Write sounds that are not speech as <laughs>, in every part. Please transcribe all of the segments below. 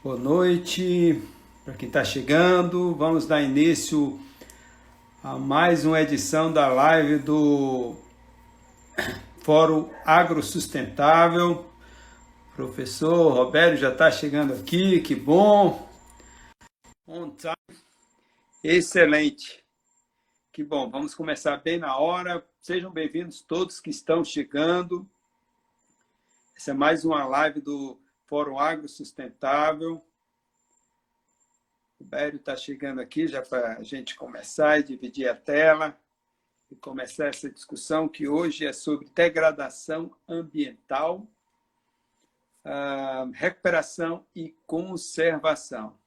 Boa noite para quem está chegando. Vamos dar início a mais uma edição da live do Fórum Agrosustentável. Professor Roberto já está chegando aqui, que bom. Excelente. Que bom, vamos começar bem na hora. Sejam bem-vindos todos que estão chegando. Essa é mais uma live do Fórum Agro Sustentável. O Bério está chegando aqui já para a gente começar e dividir a tela e começar essa discussão que hoje é sobre degradação ambiental, ah, recuperação e conservação.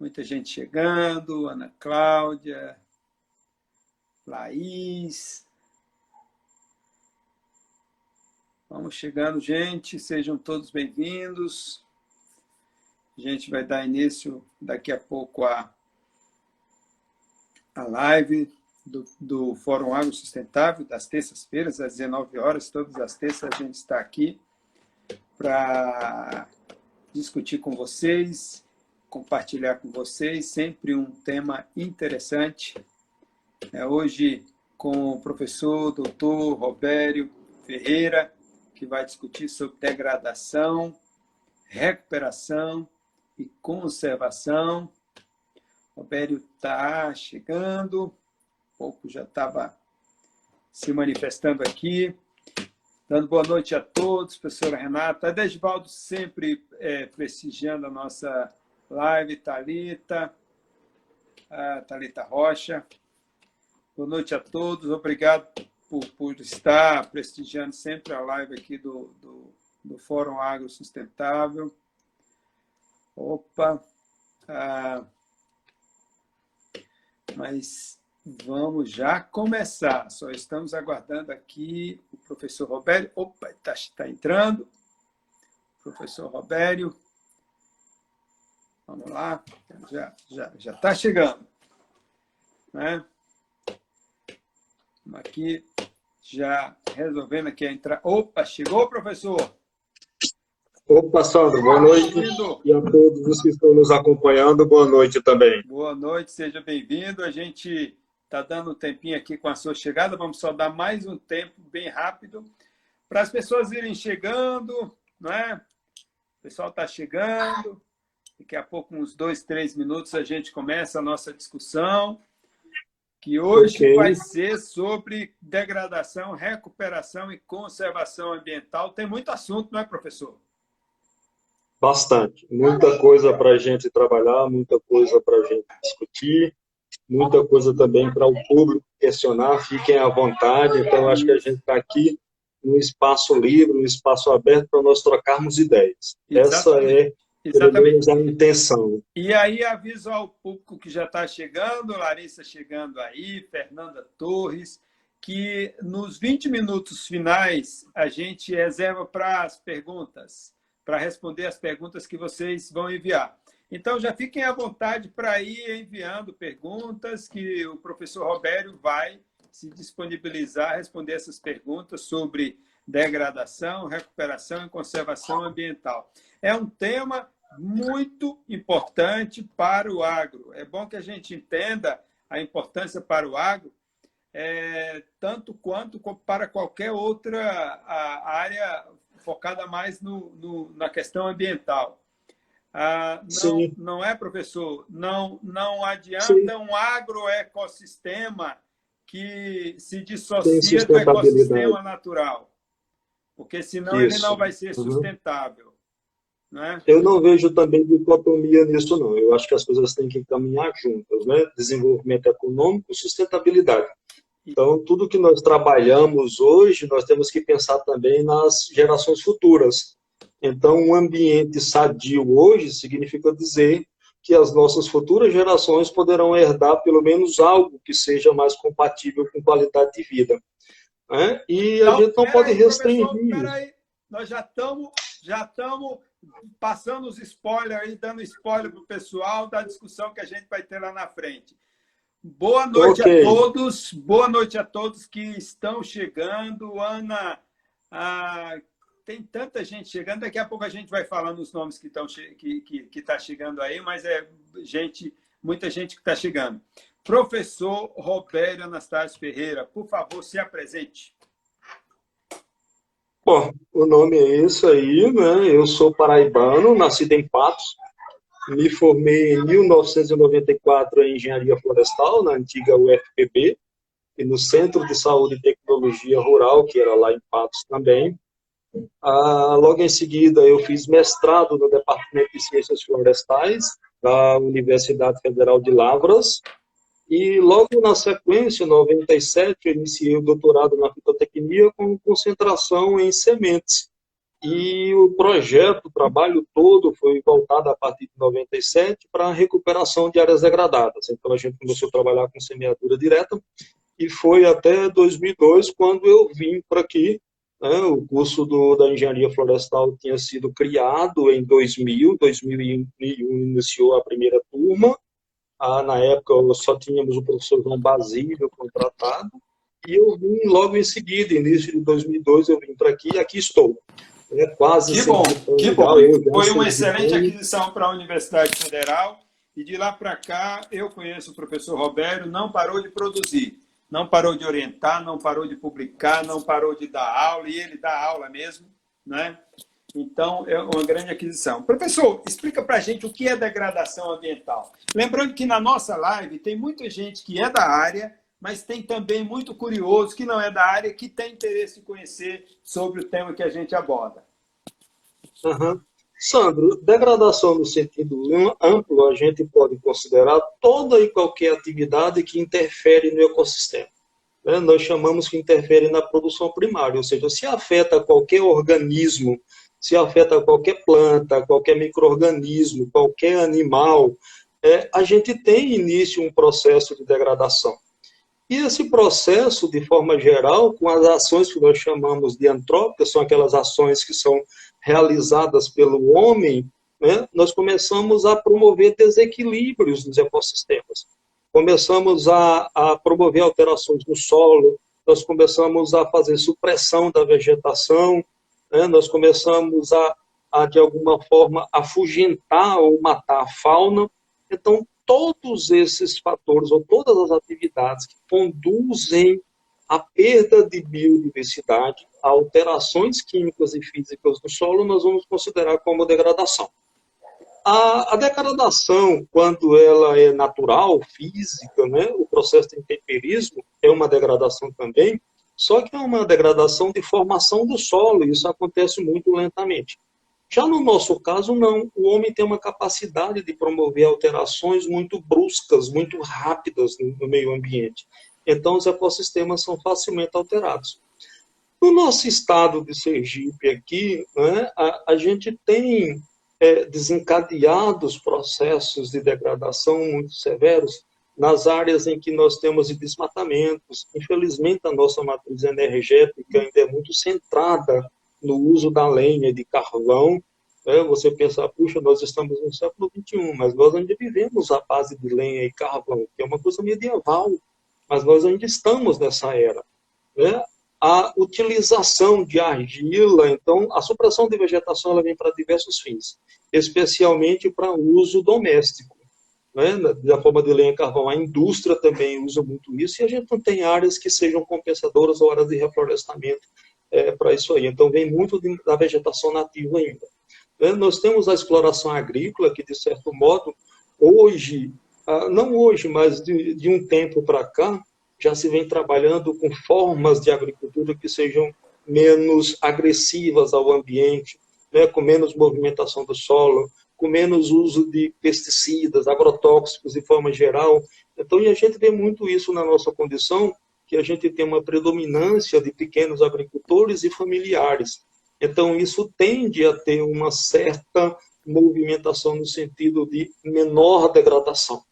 Muita gente chegando, Ana Cláudia, Laís, Vamos chegando, gente. Sejam todos bem-vindos. A gente vai dar início daqui a pouco a, a live do, do Fórum Agro Sustentável, das terças-feiras, às 19 horas. Todas as terças a gente está aqui para discutir com vocês, compartilhar com vocês, sempre um tema interessante. É, hoje, com o professor doutor Robério Ferreira, que vai discutir sobre degradação, recuperação e conservação. O Robério está chegando, um pouco já estava se manifestando aqui. Dando boa noite a todos, professora Renata. Desvaldo sempre é, prestigiando a nossa live, Talita, a Talita Rocha. Boa noite a todos, obrigado por, por estar prestigiando sempre a live aqui do, do, do Fórum Agro Sustentável. Opa! Ah, mas vamos já começar. Só estamos aguardando aqui o professor Robério. Opa, está tá entrando. Professor Robério. Vamos lá. Já está já, já tá chegando. Né? Aqui, já resolvendo aqui entrar. Opa, chegou, professor? Opa, Sandro, boa noite. E a todos os que estão nos acompanhando, boa noite também. Boa noite, seja bem-vindo. A gente está dando um tempinho aqui com a sua chegada. Vamos só dar mais um tempo bem rápido para as pessoas irem chegando, não é? O pessoal está chegando. Daqui a pouco, uns dois, três minutos, a gente começa a nossa discussão que hoje okay. vai ser sobre degradação, recuperação e conservação ambiental. Tem muito assunto, não é, professor? Bastante. Muita coisa para a gente trabalhar, muita coisa para a gente discutir, muita coisa também para o público questionar. Fiquem à vontade. Então, acho que a gente está aqui no espaço livre, no espaço aberto para nós trocarmos ideias. Exatamente. Essa é Exatamente. a intenção. E aí aviso ao público que já está chegando, Larissa chegando aí, Fernanda Torres, que nos 20 minutos finais a gente reserva para as perguntas, para responder as perguntas que vocês vão enviar. Então já fiquem à vontade para ir enviando perguntas que o professor Robério vai se disponibilizar a responder essas perguntas sobre degradação, recuperação e conservação ambiental. É um tema muito importante para o agro. É bom que a gente entenda a importância para o agro, é, tanto quanto para qualquer outra área focada mais no, no, na questão ambiental. Ah, não, não é, professor? Não, não adianta Sim. um agroecossistema que se dissocia do ecossistema natural, porque senão Isso. ele não vai ser uhum. Né? Eu não vejo também dicotomia nisso, não. Eu acho que as coisas têm que caminhar juntas, né? Desenvolvimento econômico sustentabilidade. Então, tudo que nós trabalhamos hoje, nós temos que pensar também nas gerações futuras. Então, um ambiente sadio hoje significa dizer que as nossas futuras gerações poderão herdar pelo menos algo que seja mais compatível com qualidade de vida. Né? E a gente não pode restringir. Nós já estamos já estamos passando os spoilers aí, dando spoiler para o pessoal da discussão que a gente vai ter lá na frente. Boa noite okay. a todos, boa noite a todos que estão chegando. Ana tem tanta gente chegando, daqui a pouco a gente vai falando os nomes que estão que que que tá chegando aí, mas é gente, muita gente que está chegando. Professor Roberto Anastácio Ferreira, por favor, se apresente. Bom, o nome é esse aí, né? Eu sou paraibano, nascido em Patos, me formei em 1994 em Engenharia Florestal, na antiga UFPB, e no Centro de Saúde e Tecnologia Rural, que era lá em Patos também. Ah, logo em seguida, eu fiz mestrado no Departamento de Ciências Florestais da Universidade Federal de Lavras, e logo na sequência, em 97, eu iniciei o doutorado na fitotecnia com concentração em sementes. E o projeto, o trabalho todo foi voltado a partir de 97 para a recuperação de áreas degradadas. Então a gente começou a trabalhar com semeadura direta e foi até 2002 quando eu vim para aqui. Né, o curso do, da engenharia florestal tinha sido criado em 2000, 2001 iniciou a primeira turma. Ah, na época só tínhamos o professor João Basílio contratado e eu vim logo em seguida, início de 2002, eu vim para aqui e aqui estou. É quase que bom, que bom. Foi uma excelente aquisição para a Universidade Federal. E de lá para cá, eu conheço o professor Roberto, não parou de produzir, não parou de orientar, não parou de publicar, não parou de dar aula, e ele dá aula mesmo, né? Então, é uma grande aquisição. Professor, explica para a gente o que é degradação ambiental. Lembrando que na nossa live tem muita gente que é da área, mas tem também muito curioso que não é da área, que tem interesse em conhecer sobre o tema que a gente aborda. Uhum. Sandro, degradação no sentido amplo, a gente pode considerar toda e qualquer atividade que interfere no ecossistema. Né? Nós chamamos que interfere na produção primária, ou seja, se afeta qualquer organismo, se afeta qualquer planta, qualquer microorganismo, qualquer animal, é, a gente tem início um processo de degradação. E esse processo, de forma geral, com as ações que nós chamamos de antrópicas, são aquelas ações que são realizadas pelo homem, né, nós começamos a promover desequilíbrios nos ecossistemas. Começamos a, a promover alterações no solo, nós começamos a fazer supressão da vegetação, né, nós começamos a, a, de alguma forma, afugentar ou matar a fauna. Então, todos esses fatores, ou todas as atividades que conduzem à perda de biodiversidade, a alterações químicas e físicas do solo, nós vamos considerar como degradação. A, a, degradação, quando ela é natural, física, né, o processo de intemperismo é uma degradação também, só que é uma degradação de formação do solo, e isso acontece muito lentamente. Já no nosso caso, não. O homem tem uma capacidade de promover alterações muito bruscas, muito rápidas no meio ambiente. Então, os ecossistemas são facilmente alterados. No nosso estado de Sergipe aqui, né, a, a, gente tem é, desencadeados processos de degradação muito severos nas áreas em que nós temos desmatamentos. Infelizmente, a nossa matriz energética ainda é muito centrada no uso da lenha de carvão, né, você pensar, puxa, nós estamos no século XXI, mas nós ainda vivemos a base de lenha e carvão, que é uma coisa medieval, mas nós ainda estamos nessa era. Né? A utilização de argila, então, a supressão de vegetação ela vem para diversos fins, especialmente para uso doméstico. Né? Da forma de lenha carvão, a indústria também usa muito isso, e a gente não tem áreas que sejam compensadoras ou áreas de reflorestamento é, para isso aí. Então, vem muito de, da vegetação nativa ainda. Né? Nós temos a exploração agrícola, que, de certo modo, hoje, ah, não hoje, mas de, de um tempo para cá, já se vem trabalhando com formas de agricultura que sejam menos agressivas ao ambiente, né, com menos movimentação do solo, com menos uso de pesticidas, agrotóxicos de forma geral. Então, e a gente vê muito isso na nossa condição, que a gente tem uma predominância de pequenos agricultores e familiares. Então, isso tende a ter uma certa movimentação no sentido de menor degradação.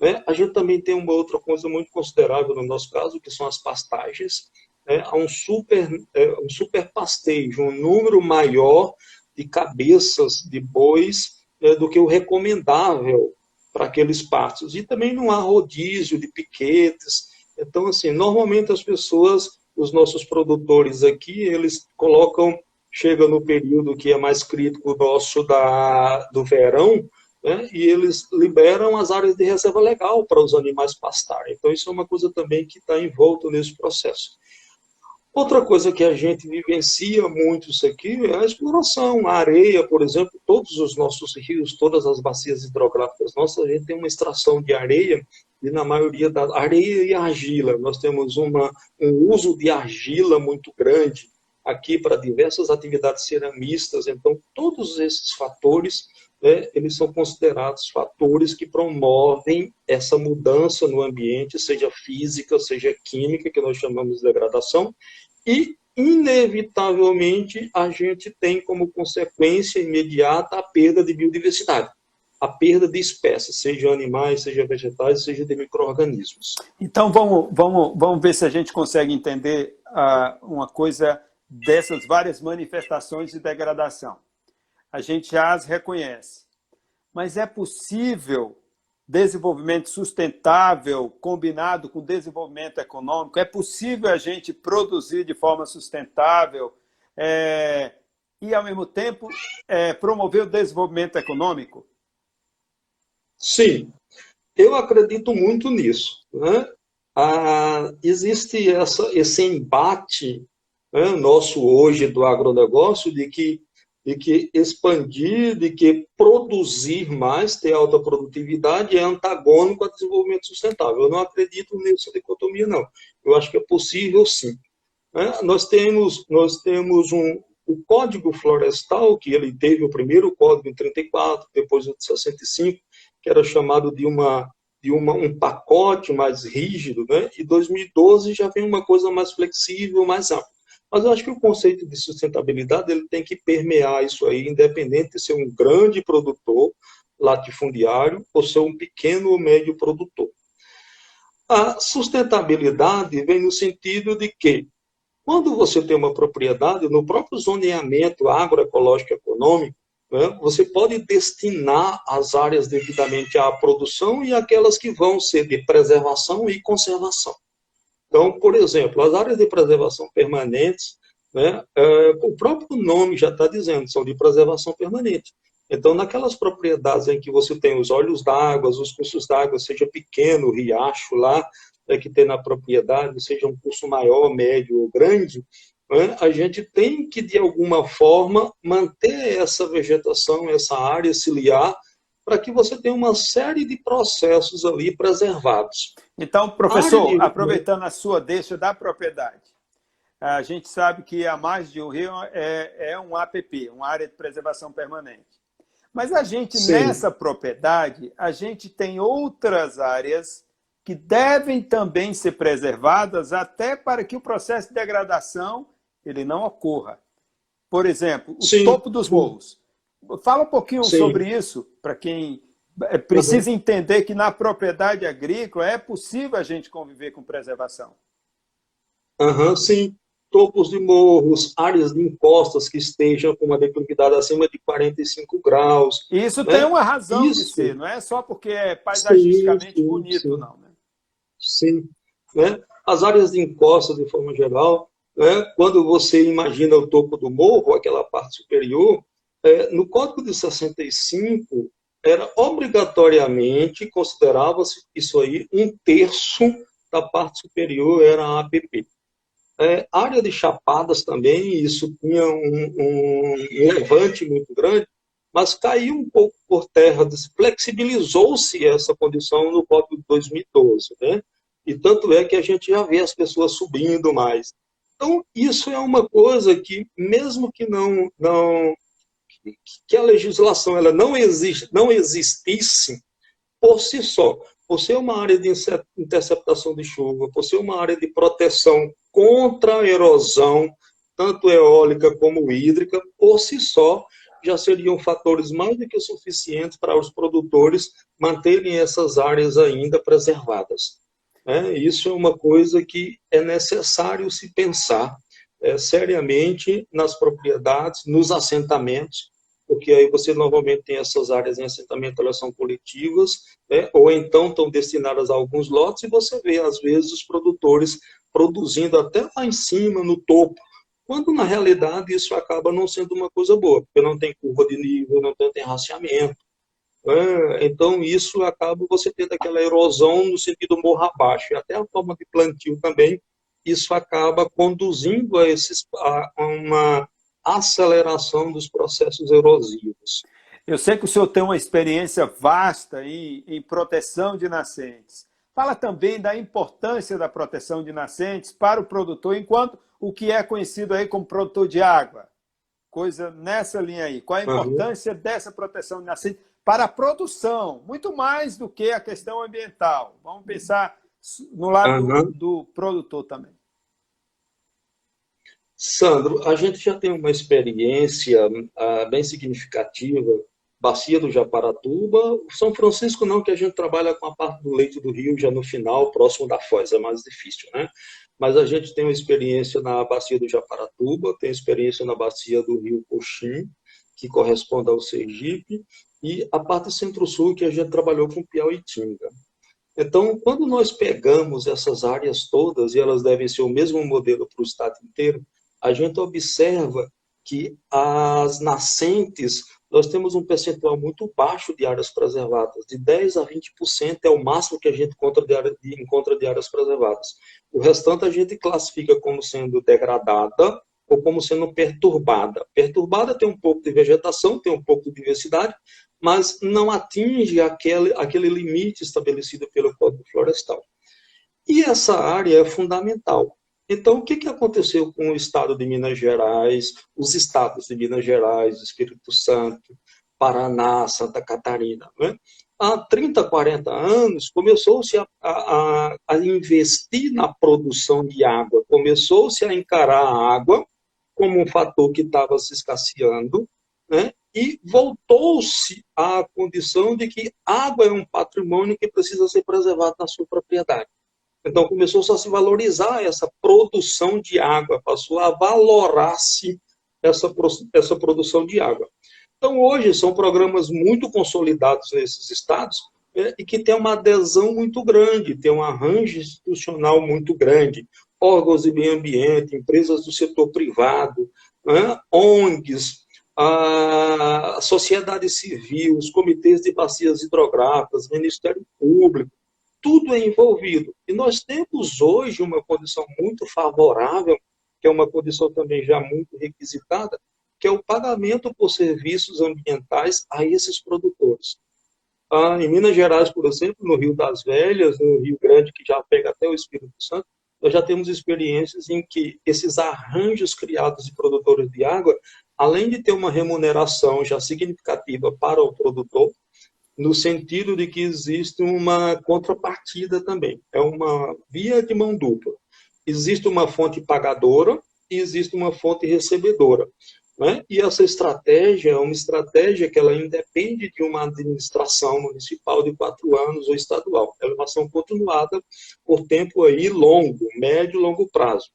Né? A gente também tem uma outra coisa muito considerável no nosso caso, que são as pastagens. Né? Há um super, é, um super pastejo, um número maior de cabeças de bois do que o recomendável para aqueles pastos. E também não há rodízio de piquetes, então, assim, normalmente as pessoas, os nossos produtores aqui, eles colocam chega no período que é mais crítico nosso da, do verão, né, e eles liberam as áreas de reserva legal para os animais pastarem. Então, isso é uma coisa também que está envolto nesse processo. Outra coisa que a gente vivencia muito isso aqui é a exploração. A areia, por exemplo, todos os nossos rios, todas as bacias hidrográficas nossas, a gente tem uma extração de areia e na maioria da areia e argila. Nós temos uma, um uso de argila muito grande aqui para diversas atividades ceramistas. Então, todos esses fatores, né, eles são considerados fatores que promovem essa mudança no ambiente, seja física, seja química, que nós chamamos de degradação, e, inevitavelmente, a gente tem como consequência imediata a perda de biodiversidade, a perda de espécies, seja animais, seja vegetais, seja de micro-organismos. Então, vamos, vamos, vamos ver se a gente consegue entender uh, uma coisa dessas várias manifestações de degradação. A gente já as reconhece. Mas é possível desenvolvimento sustentável combinado com desenvolvimento econômico? É possível a gente produzir de forma sustentável é, e, ao mesmo tempo, é, promover o desenvolvimento econômico? Sim, eu acredito muito nisso. Né? Ah, existe essa, esse embate né, nosso hoje do agronegócio de que de que expandir, de que produzir mais, ter alta produtividade, é antagônico ao desenvolvimento sustentável. Eu não acredito nessa dicotomia, não. Eu acho que é possível, sim. É, nós temos, nós temos um, o Código Florestal, que ele teve o primeiro código em 34, depois o de 65, que era chamado de uma de uma, um pacote mais rígido, né? e 2012 já vem uma coisa mais flexível, mais ampla. Mas eu acho que o conceito de sustentabilidade ele tem que permear isso aí, independente de ser um grande produtor latifundiário ou ser um pequeno ou médio produtor. A sustentabilidade vem no sentido de que, quando você tem uma propriedade, no próprio zoneamento agroecológico econômico, né, você pode destinar as áreas devidamente à produção e aquelas que vão ser de preservação e conservação. Então, por exemplo, as áreas de preservação permanentes, né, é, o próprio nome já está dizendo, são de preservação permanente. Então, naquelas propriedades em que você tem os olhos d'água, os cursos d'água, seja pequeno, riacho lá, é, que tem na propriedade, seja um curso maior, médio ou grande, né, a gente tem que, de alguma forma, manter essa vegetação, essa área ciliar, para que você tenha uma série de processos ali preservados. Então, professor, de... aproveitando a sua deixa da propriedade, a gente sabe que a margem de um rio é, é um APP, uma área de preservação permanente. Mas a gente, Sim. nessa propriedade, a gente tem outras áreas que devem também ser preservadas até para que o processo de degradação ele não ocorra. Por exemplo, o Sim. topo dos morros. Fala um pouquinho Sim. sobre isso, para quem é, precisa uhum. entender que na propriedade agrícola é possível a gente conviver com preservação. Uhum, sim. Topos de morros, áreas de encostas que estejam com uma declividade acima de 45 graus. Isso né? tem uma razão isso. de ser, não é só porque é paisagisticamente sim, bonito, sim. não. Né? Sim. Né? As áreas de encostas, de forma geral, né? quando você imagina o topo do morro, aquela parte superior, é, no Código de 65, era obrigatoriamente, considerava-se isso aí, um terço da parte superior era a APP. É, área de chapadas também, isso tinha um, um, levante muito grande, mas caiu um pouco por terra, flexibilizou-se essa condição no Código de 2012, né? E tanto é que a gente já vê as pessoas subindo mais. Então, isso é uma coisa que, mesmo que não, não que a legislação ela não, existe, não existisse por si só, por ser uma área de interceptação de chuva, por ser uma área de proteção contra a erosão, tanto eólica como hídrica, por si só, já seriam fatores mais do que suficientes para os produtores manterem essas áreas ainda preservadas. É, isso é uma coisa que é necessário se pensar é, seriamente nas propriedades, nos assentamentos, porque aí você normalmente tem essas áreas em assentamento, elas são coletivas, né? ou então estão destinadas a alguns lotes, e você vê, às vezes, os produtores produzindo até lá em cima, no topo, quando na realidade isso acaba não sendo uma coisa boa, porque não tem curva de nível, não tem raciamento. Né? Então isso acaba você tendo aquela erosão no sentido morra abaixo, e até a forma de plantio também, isso acaba conduzindo a, esses, a uma aceleração dos processos erosivos. Eu sei que o senhor tem uma experiência vasta em, em proteção de nascentes. Fala também da importância da proteção de nascentes para o produtor, enquanto o que é conhecido aí como produtor de água. Coisa nessa linha aí. Qual a importância uhum. dessa proteção de nascentes para a produção? Muito mais do que a questão ambiental. Vamos pensar no lado uhum. do, do produtor também. Sandro, a gente já tem uma experiência uh, bem significativa, Bacia do Japaratuba, São Francisco não, que a gente trabalha com a parte do leito do rio já no final, próximo da foz, é mais difícil, né? Mas a gente tem uma experiência na Bacia do Japaratuba, tem experiência na Bacia do Rio Coxim, que corresponde ao Sergipe, e a parte centro-sul, que a gente trabalhou com Piauitinga. Então, quando nós pegamos essas áreas todas, e elas devem ser o mesmo modelo para o estado inteiro, a gente observa que as nascentes, nós temos um percentual muito baixo de áreas preservadas, de 10% a 20% é o máximo que a gente encontra de, área, de, encontra de áreas preservadas. O restante a gente classifica como sendo degradada ou como sendo perturbada. Perturbada tem um pouco de vegetação, tem um pouco de diversidade, mas não atinge aquele, aquele limite estabelecido pelo Código Florestal. E essa área é fundamental. Então, o que, que aconteceu com o estado de Minas Gerais, os estados de Minas Gerais, Espírito Santo, Paraná, Santa Catarina? Né? Há 30, 40 anos, começou-se a, a, a, investir na produção de água, começou-se a encarar a água como um fator que estava se escasseando, né? e voltou-se à condição de que água é um patrimônio que precisa ser preservado na sua propriedade. Então começou a se valorizar essa produção de água, passou a valorar-se essa, essa produção de água. Então hoje são programas muito consolidados nesses estados né, e que tem uma adesão muito grande, tem um arranjo institucional muito grande, órgãos de meio ambiente, empresas do setor privado, né, ONGs, a sociedade civil, os comitês de bacias hidrográficas, Ministério Público, tudo é envolvido. E nós temos hoje uma condição muito favorável, que é uma condição também já muito requisitada, que é o pagamento por serviços ambientais a esses produtores. Ah, em Minas Gerais, por exemplo, no Rio das Velhas, no Rio Grande, que já pega até o Espírito Santo, nós já temos experiências em que esses arranjos criados de produtores de água, além de ter uma remuneração já significativa para o produtor, no sentido de que existe uma contrapartida também. É uma via de mão dupla. Existe uma fonte pagadora e existe uma fonte recebedora. Né? E essa estratégia é uma estratégia que ela independe de uma administração municipal de quatro anos ou estadual. É uma ação continuada por tempo aí longo, médio e longo prazo.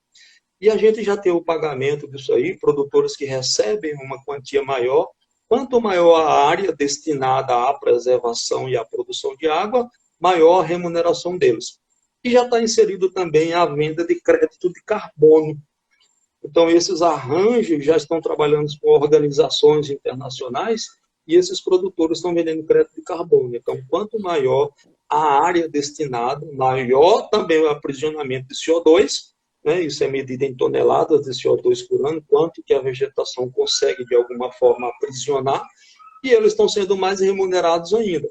E a gente já tem o pagamento disso aí, produtores que recebem uma quantia maior Quanto maior a área destinada à preservação e à produção de água, maior a remuneração deles. E já está inserido também a venda de crédito de carbono. Então, esses arranjos já estão trabalhando com organizações internacionais e esses produtores estão vendendo crédito de carbono. Então, quanto maior a área destinada, maior também o aprisionamento de CO2 né? isso é medido em toneladas de CO2 por ano, quanto que a vegetação consegue, de alguma forma, aprisionar, e eles estão sendo mais remunerados ainda.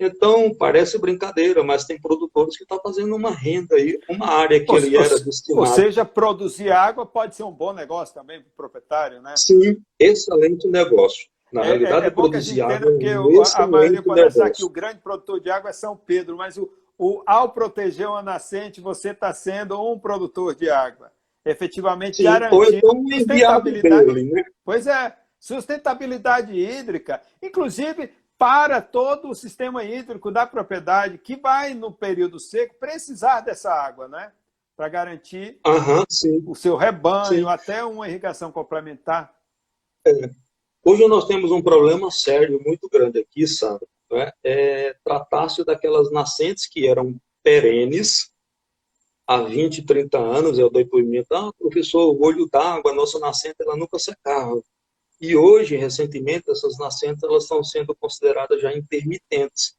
Então, parece brincadeira, mas tem produtores que estão fazendo uma renda aí, uma área que ou, ele era destinado. Ou seja, produzir água pode ser um bom negócio também para o proprietário, né? Sim, excelente negócio. Na é, realidade, é, é produzir água porque é um a maioria pode negócio. achar que o grande produtor de água é São Pedro, mas o, o, ao proteger uma nascente, você está sendo um produtor de água. Efetivamente Sim, garantindo sustentabilidade. Dele, né? Pois é, sustentabilidade hídrica, inclusive para todo o sistema hídrico da propriedade, que vai, no período seco, precisar dessa água, né? Para garantir uhum, o seu rebanho, sim. até uma irrigação complementar. É. Hoje nós temos um problema sério, muito grande aqui, Sandra, né, é, tratasse daquelas nascentes que eram perenes, há 20, 30 anos, é o depoimento, ah, professor, o olho d'água, a nossa nascente, ela nunca secava. E hoje, recentemente, essas nascentes elas estão sendo consideradas já intermitentes.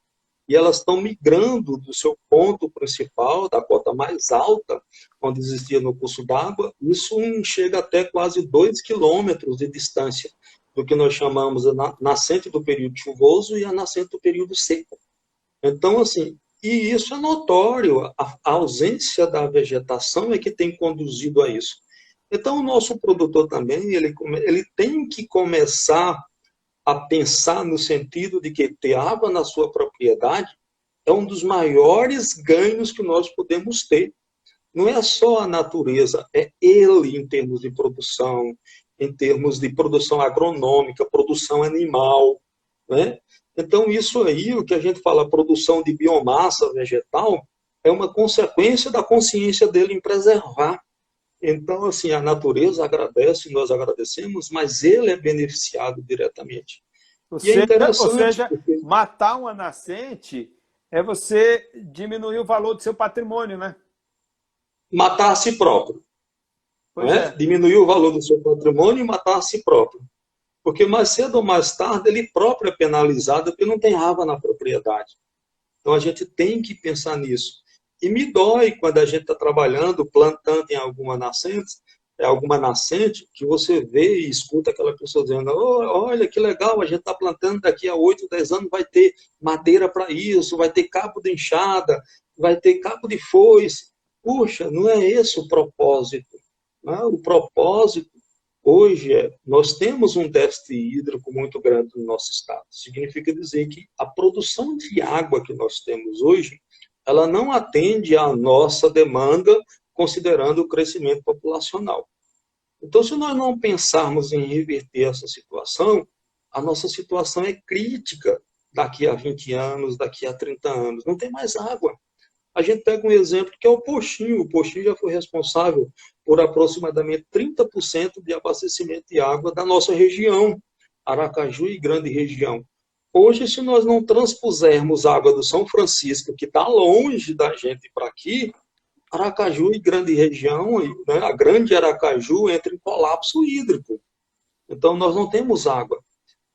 E elas estão migrando do seu ponto principal, da cota mais alta, onde existia no curso d'água, isso chega até quase 2 quilômetros de distância do que nós chamamos a nascente do período chuvoso e a nascente do período seco. Então, assim, e isso é notório, a ausência da vegetação é que tem conduzido a isso. Então, o nosso produtor também, ele, ele tem que começar a pensar no sentido de que ter água na sua propriedade é um dos maiores ganhos que nós podemos ter. Não é só a natureza, é ele em termos de produção, em termos de produção agronômica, produção animal, né? Então, isso aí, o que a gente fala, produção de biomassa vegetal, é uma consequência da consciência dele em preservar. Então, assim, a natureza agradece, nós agradecemos, mas ele é beneficiado diretamente. Ou, é seja, é ou seja, porque... matar uma nascente é você diminuir o valor do seu patrimônio, né? Matar a si próprio. Né? É. Diminuir o valor do seu patrimônio e matar a si próprio. Porque mais cedo ou mais tarde ele próprio é penalizado porque não tem água na propriedade. Então a gente tem que pensar nisso. E me dói quando a gente está trabalhando, plantando em alguma nascente, é alguma nascente, que você vê e escuta aquela pessoa dizendo: oh, olha que legal, a gente está plantando daqui a 8, 10 anos, vai ter madeira para isso, vai ter cabo de enxada, vai ter cabo de foice. Puxa, não é esse o propósito. Né? O propósito hoje é, nós temos um déficit hídrico muito grande no nosso estado. Significa dizer que a produção de água que nós temos hoje, ela não atende à nossa demanda considerando o crescimento populacional. Então, se nós não pensarmos em reverter essa situação, a nossa situação é crítica daqui a 20 anos, daqui a 30 anos. Não tem mais água. A gente pega um exemplo que é o Postinho. O Postinho já foi responsável por aproximadamente 30% de abastecimento de água da nossa região, Aracaju e grande região. Hoje, se nós não transpusermos água do São Francisco, que está longe da gente para aqui, Aracaju e grande região, né, a grande Aracaju entra em colapso hídrico. Então, nós não temos água.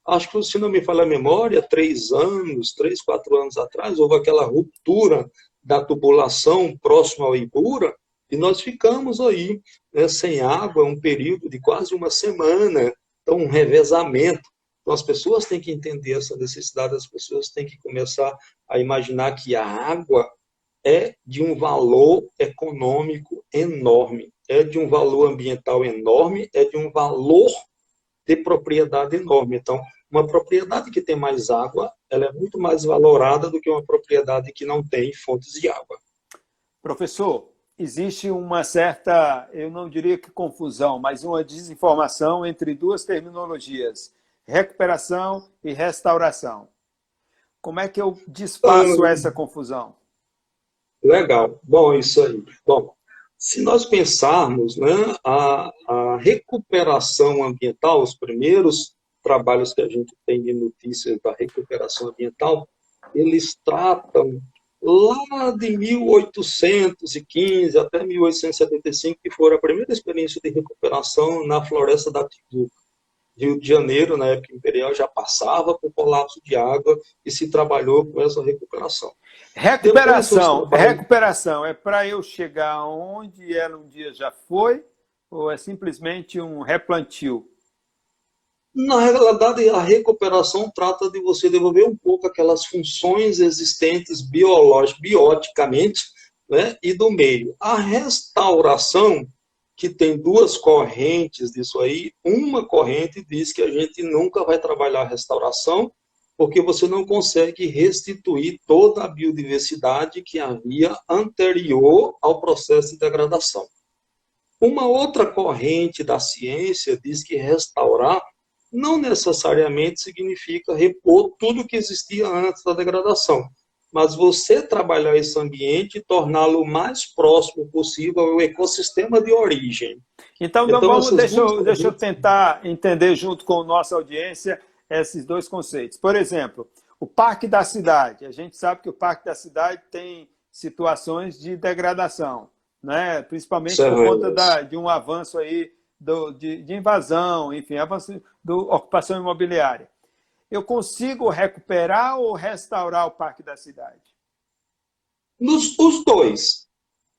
Acho que, se não me falha a memória, três anos, três, quatro anos atrás, houve aquela ruptura da tubulação próximo ao Ibura, e nós ficamos aí né, sem água um período de quase uma semana, então um revezamento. Então as pessoas têm que entender essa necessidade, as pessoas têm que começar a imaginar que a água é de um valor econômico enorme, é de um valor ambiental enorme, é de um valor de propriedade enorme. Então, uma propriedade que tem mais água, ela é muito mais valorada do que uma propriedade que não tem fontes de água. Professor, existe uma certa, eu não diria que confusão, mas uma desinformação entre duas terminologias, recuperação e restauração. Como é que eu desfaço essa confusão? Legal. Bom, isso aí. Bom, se nós pensarmos né, a, a recuperação ambiental, os primeiros trabalhos que a gente tem de notícias da recuperação ambiental, eles tratam lá de 1815 até 1875, que foi a primeira experiência de recuperação na floresta da Tijuca. Rio de Janeiro, na época imperial, já passava por colapso de água e se trabalhou com essa recuperação. Recuperação, recuperação é para eu chegar onde ela um dia já foi ou é simplesmente um replantio? Na realidade, a recuperação trata de você devolver um pouco aquelas funções existentes biológicas, bioticamente, né, e do meio. A restauração, que tem duas correntes disso aí, uma corrente diz que a gente nunca vai trabalhar a restauração, porque você não consegue restituir toda a biodiversidade que havia anterior ao processo de degradação. Uma outra corrente da ciência diz que restaurar não necessariamente significa repor tudo que existia antes da degradação, mas você trabalhar esse ambiente e torná-lo o mais próximo possível ao ecossistema de origem. Então, então vamos, deixa, eu, deixa eu tentar entender junto com a nossa audiência esses dois conceitos. Por exemplo, o Parque da Cidade. A gente sabe que o Parque da Cidade tem situações de degradação. né? principalmente por conta da, de um avanço aí do, de, de, invasão, enfim, avanço da ocupação imobiliária. Eu consigo recuperar ou restaurar o Parque da Cidade? Nos, os dois.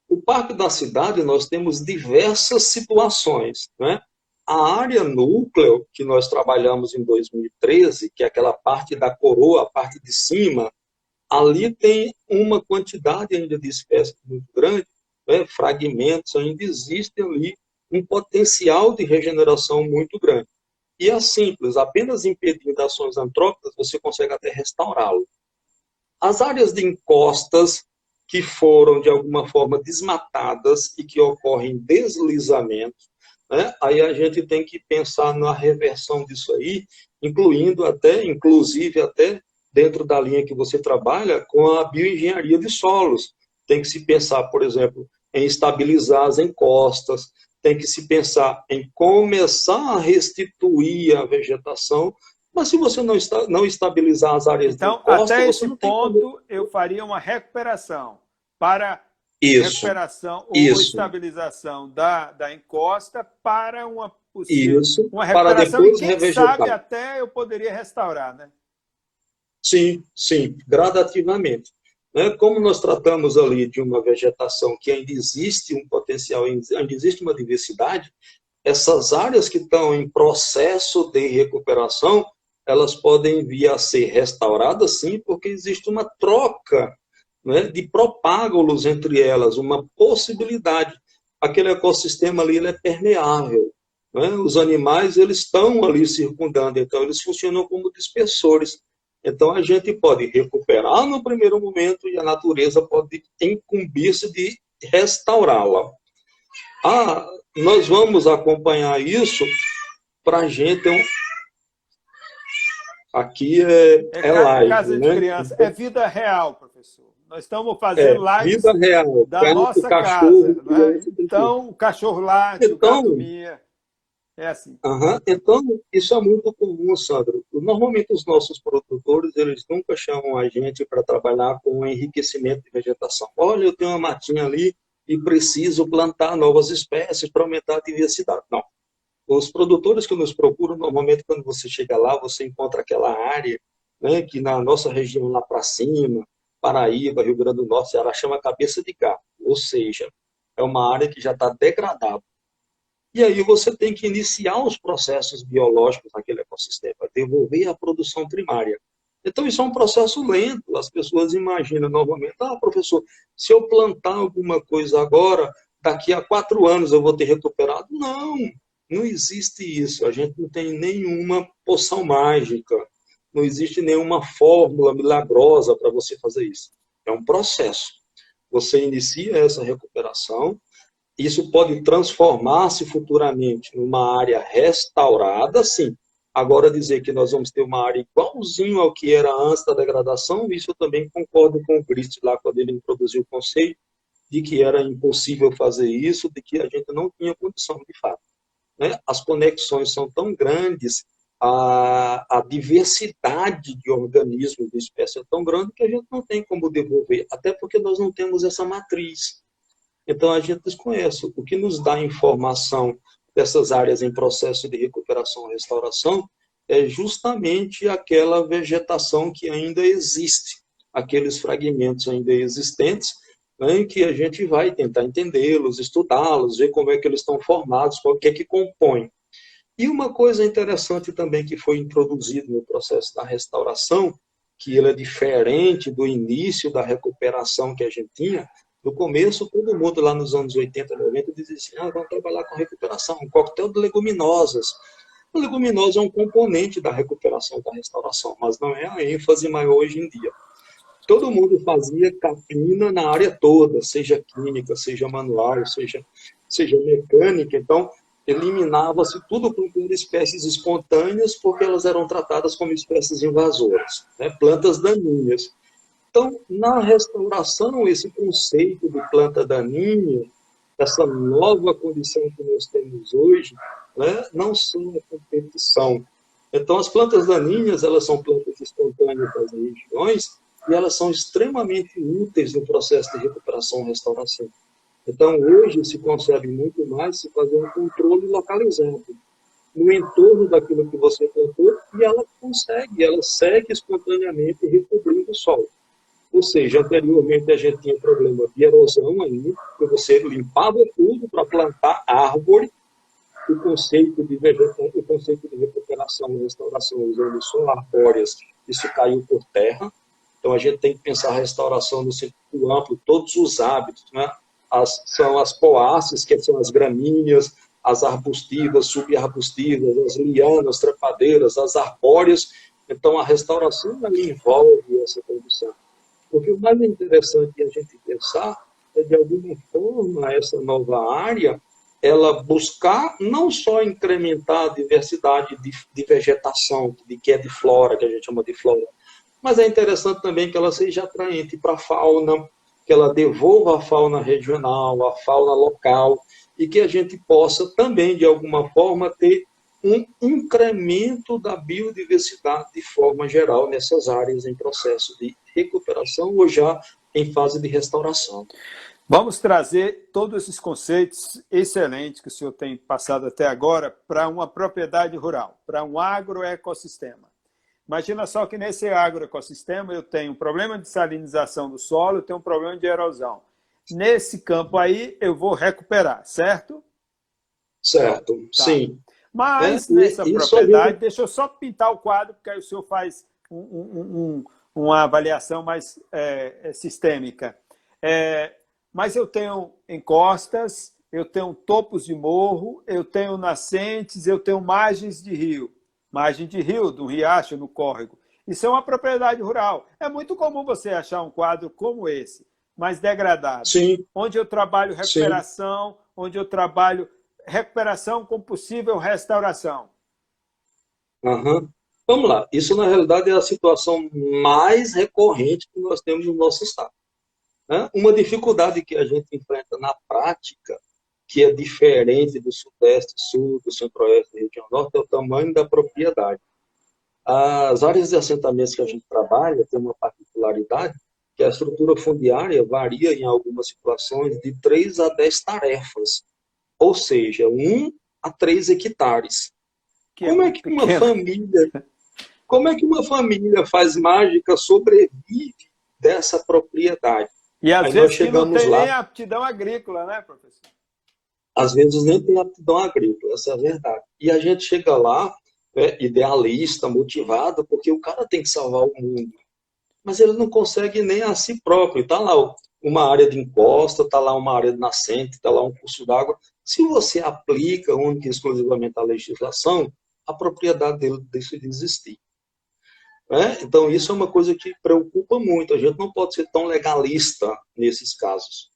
O Parque da Cidade, nós temos diversas situações. Né? A área núcleo, que nós trabalhamos em 2013, que é aquela parte da coroa, a parte de cima, ali tem uma quantidade ainda de espécies muito grande, né? fragmentos ainda existem ali, um potencial de regeneração muito grande. E é simples, apenas impedindo ações antrópicas, você consegue até restaurá-lo. As áreas de encostas que foram, de alguma forma, desmatadas e que ocorrem deslizamentos, né? aí a gente tem que pensar na reversão disso aí, incluindo até, inclusive até dentro da linha que você trabalha, com a bioengenharia de solos. Tem que se pensar, por exemplo, em estabilizar as encostas, tem que se pensar em começar a restituir a vegetação, mas se você não, está, não estabilizar as áreas então, de encosta... até esse ponto, eu faria uma recuperação para isso, recuperação ou isso. estabilização da, da encosta para uma possível isso, uma recuperação para depois e quem sabe até eu poderia restaurar, né? Sim, sim, gradativamente. Né? Como nós tratamos ali de uma vegetação que ainda existe um potencial, ainda existe uma diversidade, essas áreas que estão em processo de recuperação, elas podem vir a ser restauradas, sim, porque existe uma troca né, de propágulos entre elas, uma possibilidade. Aquele ecossistema ali é permeável. Né? Os animais eles estão ali circundando, então eles funcionam como dispersores. Então, a gente pode recuperar no primeiro momento e a natureza pode incumbir-se de restaurá-la. Ah, nós vamos acompanhar isso para a gente. Um... Aqui é, é, é live. Casa né? de criança. É vida real, professor. Nós estamos fazendo é, real. da nossa cachorro, casa. Né? Então, o cachorro late, então, o gato minha. É assim. Uhum. Então, isso é muito comum, Sandro. Normalmente, os nossos produtores, eles nunca chamam a gente para trabalhar com enriquecimento de vegetação. Olha, eu tenho uma matinha ali e preciso plantar novas espécies para aumentar a diversidade. Não. Os produtores que nos procuram, normalmente, quando você chega lá, você encontra aquela área né, que na nossa região lá para cima, Paraíba, Rio Grande do Norte, ela chama cabeça de gato. Ou seja, é uma área que já está degradada e aí você tem que iniciar os processos biológicos naquele ecossistema, devolver a produção primária. Então, isso é um processo lento. As pessoas imaginam novamente, ah, professor, se eu plantar alguma coisa agora, daqui a quatro anos eu vou ter recuperado. Não, não existe isso. A gente não tem nenhuma poção mágica, não existe nenhuma fórmula milagrosa para você fazer isso. É um processo. Você inicia essa recuperação, isso pode transformar-se futuramente numa área restaurada, sim. Agora, dizer que nós vamos ter uma área igualzinho ao que era antes da degradação, isso eu também concordo com o Cristo lá, quando ele introduziu o conceito de que era impossível fazer isso, de que a gente não tinha condição, de fato. Né? As conexões são tão grandes, a, a diversidade de organismos de espécie é tão grande que a gente não tem como devolver, até porque nós não temos essa matriz. Então, a gente desconhece. O que nos dá informação dessas áreas em processo de recuperação e restauração é justamente aquela vegetação que ainda existe, aqueles fragmentos ainda existentes, né, em que a gente vai tentar entendê-los, estudá-los, ver como é que eles estão formados, qual que é que compõe. E uma coisa interessante também que foi introduzido no processo da restauração, que ele é diferente do início da recuperação que a gente tinha, no começo, todo mundo lá nos anos 80, 90 dizia assim, ah, vamos trabalhar com recuperação, um coquetel de leguminosas. A leguminosa é um componente da recuperação, da restauração, mas não é a ênfase maior hoje em dia. Todo mundo fazia capina na área toda, seja química, seja manual, seja, seja mecânica, então eliminava-se tudo por espécies espontâneas, porque elas eram tratadas como espécies invasoras, né? plantas daninhas. Então, na restauração, esse conceito de planta daninha, essa nova condição que nós temos hoje, né, não são a competição. Então, as plantas daninhas, elas são plantas espontâneas das regiões e elas são extremamente úteis no processo de recuperação e restauração. Então, hoje se consegue muito mais se fazer um controle localizado no entorno daquilo que você plantou e ela consegue, ela segue espontaneamente recobrindo o solo. Ou seja, anteriormente a gente tinha problema de erosão ainda, porque você limpava tudo para plantar árvore, o conceito de vegetação, o conceito de recuperação e restauração usando só arbóreas, isso caiu por terra. Então a gente tem que pensar a restauração no sentido amplo, todos os hábitos, né? As, são as poáceas, que são as gramíneas, as arbustivas, subarbustivas, as lianas, trepadeiras, as arbóreas. Então, a restauração envolve essa condição. Porque o mais interessante a gente pensar é, de alguma forma, essa nova área, ela buscar não só incrementar a diversidade de, de vegetação, de que é de flora, que a gente chama de flora, mas é interessante também que ela seja atraente para a fauna, que ela devolva a fauna regional, a fauna local, e que a gente possa também, de alguma forma, ter um incremento da biodiversidade de forma geral nessas áreas em processo de recuperação ou já em fase de restauração. Vamos trazer todos esses conceitos excelentes que o senhor tem passado até agora para uma propriedade rural, para um agroecossistema. Imagina só que nesse agroecossistema eu tenho um problema de salinização do solo, eu tenho um problema de erosão. Nesse campo aí eu vou recuperar, certo? Certo, tá. sim. Mas é, nessa propriedade, deixa eu só pintar o quadro, porque aí o senhor faz um, um, um, uma avaliação mais é, é, sistêmica. É, mas eu tenho encostas, eu tenho topos de morro, eu tenho nascentes, eu tenho margens de rio. Margem de rio, do riacho, no córrego. Isso é uma propriedade rural. É muito comum você achar um quadro como esse mais degradado. Sim. Onde eu trabalho recuperação, Sim. onde eu trabalho recuperação com possível restauração. Uhum. Vamos lá. Isso, na realidade, é a situação mais recorrente que nós temos no nosso estado. Né? Uma dificuldade que a gente enfrenta na prática, que é diferente do Sudeste, Sul, do Centro-Oeste e região Norte, é o tamanho da propriedade. As áreas de assentamentos que a gente trabalha têm uma particularidade que a estrutura fundiária varia em algumas situações de 3 a 10 tarefas, ou seja, 1 a 3 hectares. Que como é, é que uma família, como é que uma família faz mágica sobrevive dessa propriedade? E às Aí vezes chegamos não tem lá, nem aptidão agrícola, né, professor? Às vezes nem tem aptidão agrícola, essa é a verdade. E a gente chega lá, é, idealista, motivado, porque o cara tem que salvar o mundo mas ele não consegue nem a si próprio. Está lá uma área de encosta, está lá uma área de nascente, está lá um curso d'água. Se você aplica única e exclusivamente a legislação, a propriedade dele deixa de existir. É? Então, isso é uma coisa que preocupa muito. A gente não pode ser tão legalista nesses casos.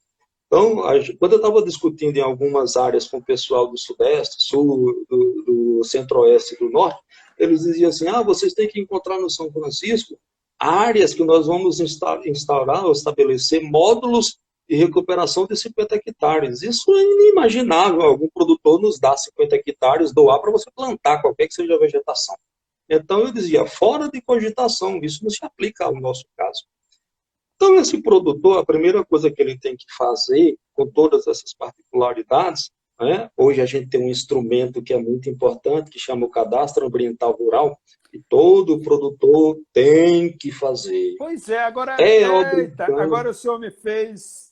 Então, quando eu estava discutindo em algumas áreas com o pessoal do Sudeste, Sul, do, do Centro-Oeste e do Norte, eles diziam assim, ah, vocês têm que encontrar no São Francisco áreas que nós vamos instaurar ou estabelecer módulos de recuperação de 50 hectares. Isso é inimaginável, algum produtor nos dá 50 hectares, doar para você plantar qualquer que seja a vegetação. Então eu dizia, fora de cogitação, isso não se aplica ao nosso caso. Então esse produtor, a primeira coisa que ele tem que fazer, com todas essas particularidades, né? hoje a gente tem um instrumento que é muito importante, que chama o Cadastro Ambiental Rural, que todo produtor tem que fazer. Pois é, agora, é eita, agora o senhor me fez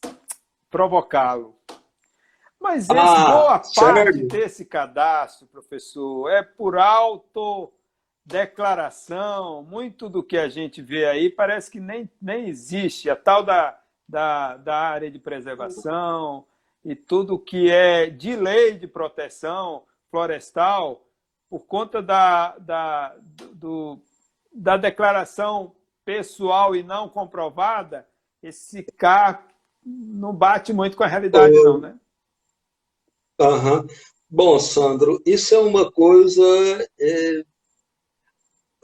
provocá-lo. Mas esse, ah, boa parte desse cadastro, professor, é por autodeclaração. Muito do que a gente vê aí parece que nem, nem existe. A tal da, da, da área de preservação e tudo que é de lei de proteção florestal por conta da, da, do, da declaração pessoal e não comprovada, esse K não bate muito com a realidade, não, né? Uhum. Bom, Sandro, isso é uma coisa, é,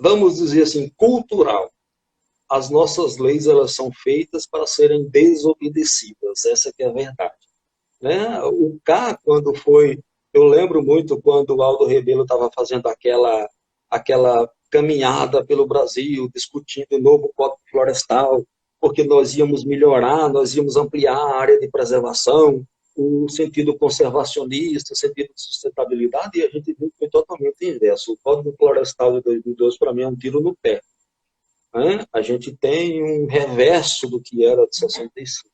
vamos dizer assim, cultural. As nossas leis elas são feitas para serem desobedecidas, essa que é a verdade. Né? O K, quando foi eu lembro muito quando o Aldo Rebelo estava fazendo aquela, aquela caminhada pelo Brasil, discutindo o novo Código Florestal, porque nós íamos melhorar, nós íamos ampliar a área de preservação. O sentido conservacionista, o sentido de sustentabilidade, e a gente viu que foi totalmente inverso. O Código Florestal de 2012, para mim, é um tiro no pé. Né? A gente tem um reverso do que era de 65.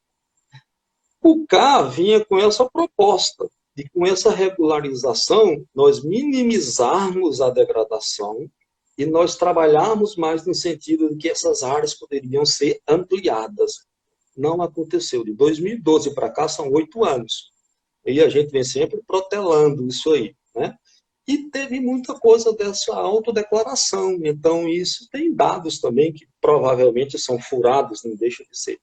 O CA vinha com essa proposta, de com essa regularização, nós minimizarmos a degradação e nós trabalharmos mais no sentido de que essas áreas poderiam ser ampliadas não aconteceu. De 2012 para cá são oito anos. E a gente vem sempre protelando isso aí. Né? E teve muita coisa dessa autodeclaração. Então, isso tem dados também que provavelmente são furados, não deixa de ser.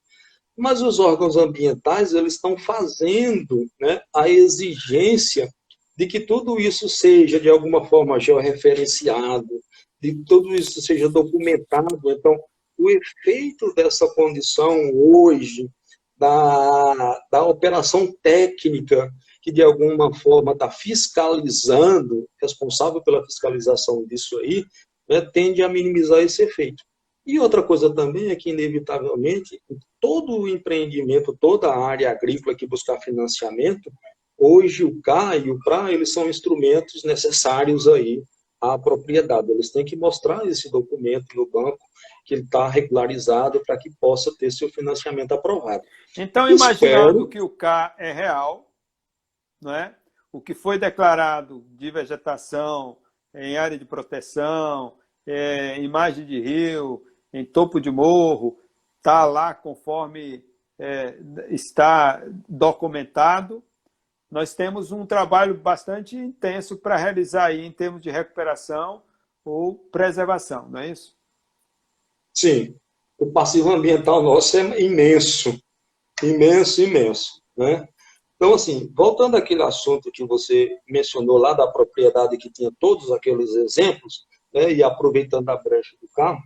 Mas os órgãos ambientais eles estão fazendo né, a exigência de que tudo isso seja, de alguma forma, georreferenciado, de que tudo isso seja documentado. Então, o efeito dessa condição hoje, da, da operação técnica, que de alguma forma está fiscalizando, responsável pela fiscalização disso aí, né, tende a minimizar esse efeito. E outra coisa também é que, inevitavelmente, todo o empreendimento, toda a área agrícola que buscar financiamento, hoje o CA e o PRA, eles são instrumentos necessários aí à propriedade. Eles têm que mostrar esse documento no banco que ele está regularizado para que possa ter seu financiamento aprovado. Então, imaginando Espero... que o K é real, não é? o que foi declarado de vegetação em área de proteção, é, imagem de rio, em topo de morro, está lá conforme é, está documentado, nós temos um trabalho bastante intenso para realizar aí em termos de recuperação ou preservação, não é isso? Sim, o passivo ambiental nosso é imenso, imenso, imenso, né? Então, assim, voltando àquele assunto que você mencionou lá da propriedade que tinha todos aqueles exemplos, né, e aproveitando a brecha do carro,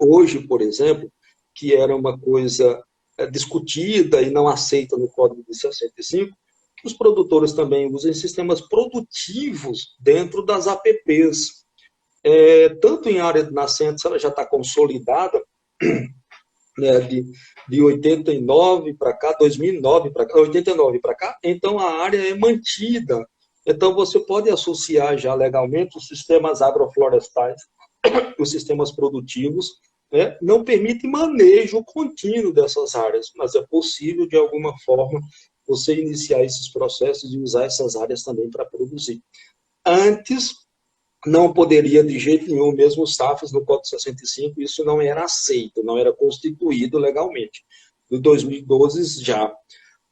hoje, por exemplo, que era uma coisa é, discutida e não aceita no Código de 65, que os produtores também usem sistemas produtivos dentro das APPs, é, tanto em área nascentes, ela já está consolidada, <clears throat> né, de, de 89 para cá, 2009 para cá, 89 para cá, então a área é mantida. Então você pode associar já legalmente os sistemas agroflorestais, <clears throat> os sistemas produtivos, né, não permite manejo contínuo dessas áreas, mas é possível de alguma forma você iniciar esses processos e usar essas áreas também para produzir. Antes, não poderia de jeito nenhum, mesmo os SAFs no Código 65, isso não era aceito, não era constituído legalmente. No 2012 já.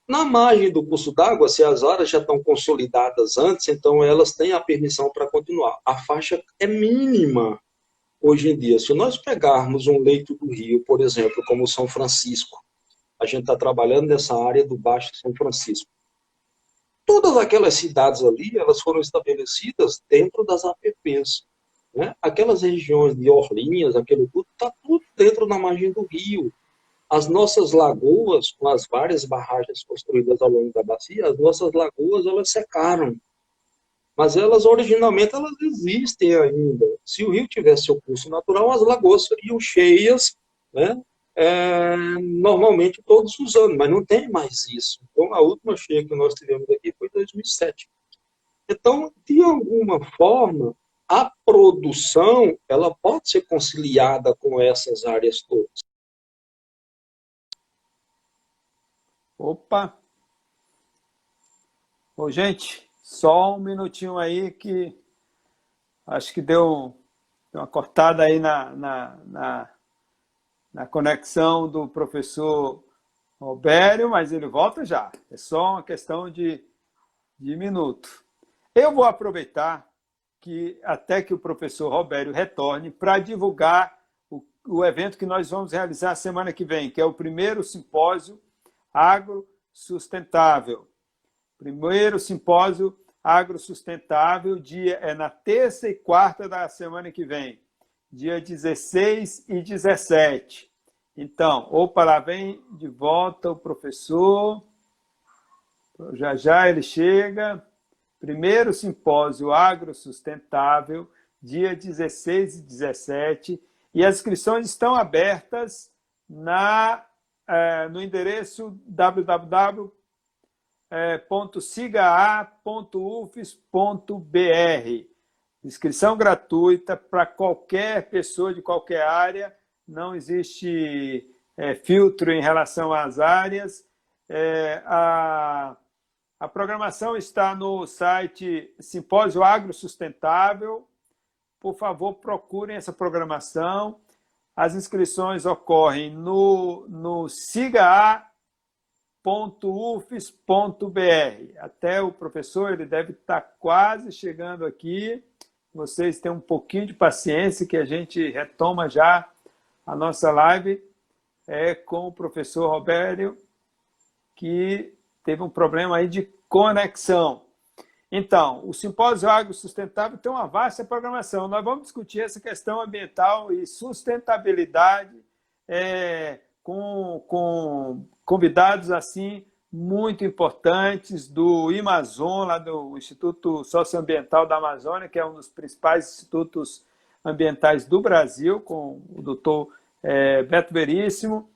Na margem do curso d'água, se as áreas já estão consolidadas antes, então elas têm a permissão para continuar. A faixa é mínima hoje em dia. Se nós pegarmos um leito do rio, por exemplo, como São Francisco, a gente está trabalhando nessa área do Baixo São Francisco. Todas aquelas cidades ali, elas foram estabelecidas dentro das APPs. Né? Aquelas regiões de Orlinhas, aquele tudo, está tudo dentro da margem do rio. As nossas lagoas, com as várias barragens construídas ao longo da bacia, as nossas lagoas, elas secaram. Mas elas, originalmente, elas existem ainda. Se o rio tivesse seu curso natural, as lagoas seriam cheias, né? É, normalmente todos os anos, mas não tem mais isso. Então, a última cheia que nós tivemos aqui foi em 2007. Então, de alguma forma, a produção ela pode ser conciliada com essas áreas todas. Opa! Ô, gente, só um minutinho aí que acho que deu, deu uma cortada aí na, na, na na conexão do professor Robério, mas ele volta já. É só uma questão de, de minuto. Eu vou aproveitar que até que o professor Robério retorne para divulgar o, o evento que nós vamos realizar semana que vem, que é o primeiro simpósio agro sustentável. Primeiro simpósio agro sustentável, dia é na terça e quarta da semana que vem dia 16 e 17. Então, lá vem de volta o professor. Já já ele chega. Primeiro simpósio agrosustentável, dia 16 e 17. E as inscrições estão abertas na, eh, no endereço www é, Inscrição gratuita para qualquer pessoa de qualquer área, não existe é, filtro em relação às áreas. É, a, a programação está no site Simpósio Agro Sustentável. Por favor, procurem essa programação. As inscrições ocorrem no, no siga.ufes.br. Até o professor ele deve estar quase chegando aqui. Vocês têm um pouquinho de paciência que a gente retoma já a nossa live é com o professor Robério, que teve um problema aí de conexão. Então, o Simpósio Agro Sustentável tem uma vasta programação. Nós vamos discutir essa questão ambiental e sustentabilidade é, com, com convidados assim muito importantes do Amazon, lá do Instituto Socioambiental da Amazônia, que é um dos principais institutos ambientais do Brasil, com o doutor é, Beto Veríssimo.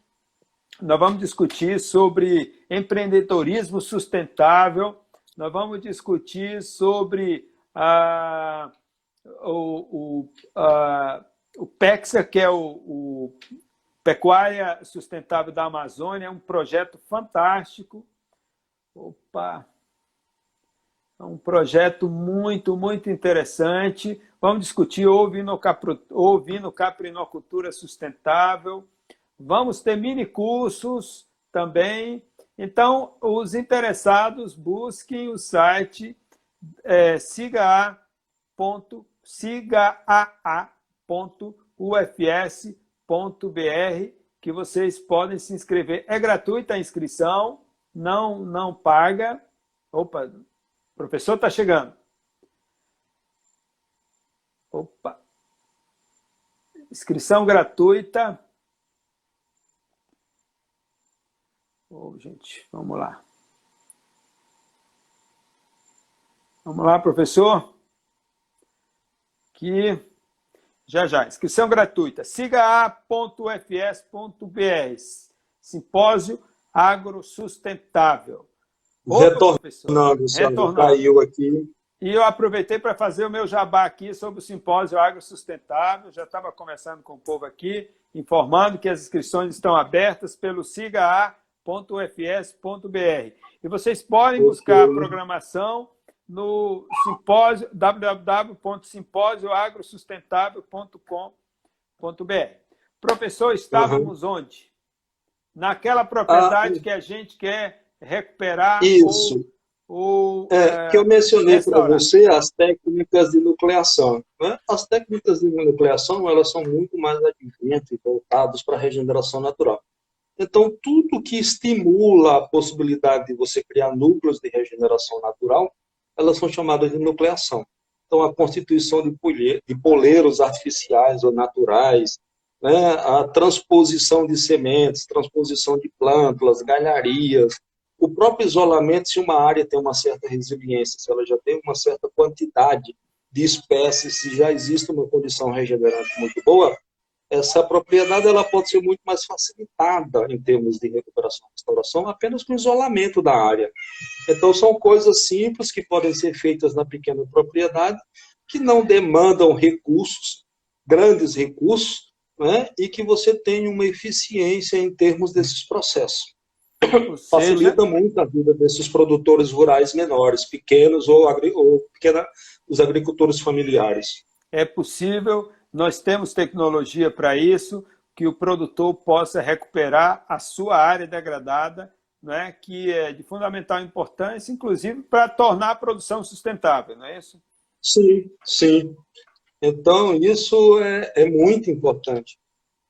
Nós vamos discutir sobre empreendedorismo sustentável, nós vamos discutir sobre a, o, o, o PEXA, que é o, o Pecuária Sustentável da Amazônia, é um projeto fantástico. Opa! É um projeto muito, muito interessante. Vamos discutir ovino-caprinocultura sustentável. Vamos ter mini cursos também. Então, os interessados busquem o site é, sigaa.ufs.br que vocês podem se inscrever. É gratuita a inscrição, não, não paga. Opa, o professor está chegando. Opa! Inscrição gratuita. Oh, gente, vamos lá. Vamos lá, professor. Que já já, inscrição gratuita. Siga a.ufs.br. Simpósio Agrosustentável. Retornando, Retornando. caiu aqui. E eu aproveitei para fazer o meu jabá aqui sobre o simpósio Agro Sustentável. Já estava conversando com o povo aqui, informando que as inscrições estão abertas pelo sigaa.ufs.br. E vocês podem buscar a programação no simpósio www.simpósioagrosustentável.com.br. Professor, estávamos uhum. onde? Naquela propriedade ah, que a gente quer recuperar Isso. ou ou, é, é, que eu mencionei para você as técnicas de nucleação. Né? As técnicas de nucleação elas são muito mais advinentes e voltadas para a regeneração natural. Então, tudo que estimula a possibilidade de você criar núcleos de regeneração natural, elas são chamadas de nucleação. Então, a constituição de, poleiros artificiais ou naturais, né? a transposição de sementes, transposição de plântulas, galharias, o próprio isolamento, se uma área tem uma certa resiliência, se ela já tem uma certa quantidade de espécies, se já existe uma condição regenerante muito boa, essa propriedade ela pode ser muito mais facilitada em termos de recuperação restauração apenas com isolamento da área. Então, são coisas simples que podem ser feitas na pequena propriedade, que não demandam recursos, grandes recursos, né, e que você tenha uma eficiência em termos desses processos. Facilita muito a vida desses produtores rurais menores, pequenos ou, agri ou pequena, os agricultores familiares. É possível, nós temos tecnologia para isso, que o produtor possa recuperar a sua área degradada, né, que é de fundamental importância, inclusive para tornar a produção sustentável, não é isso? Sim, sim. Então, isso é, é muito importante.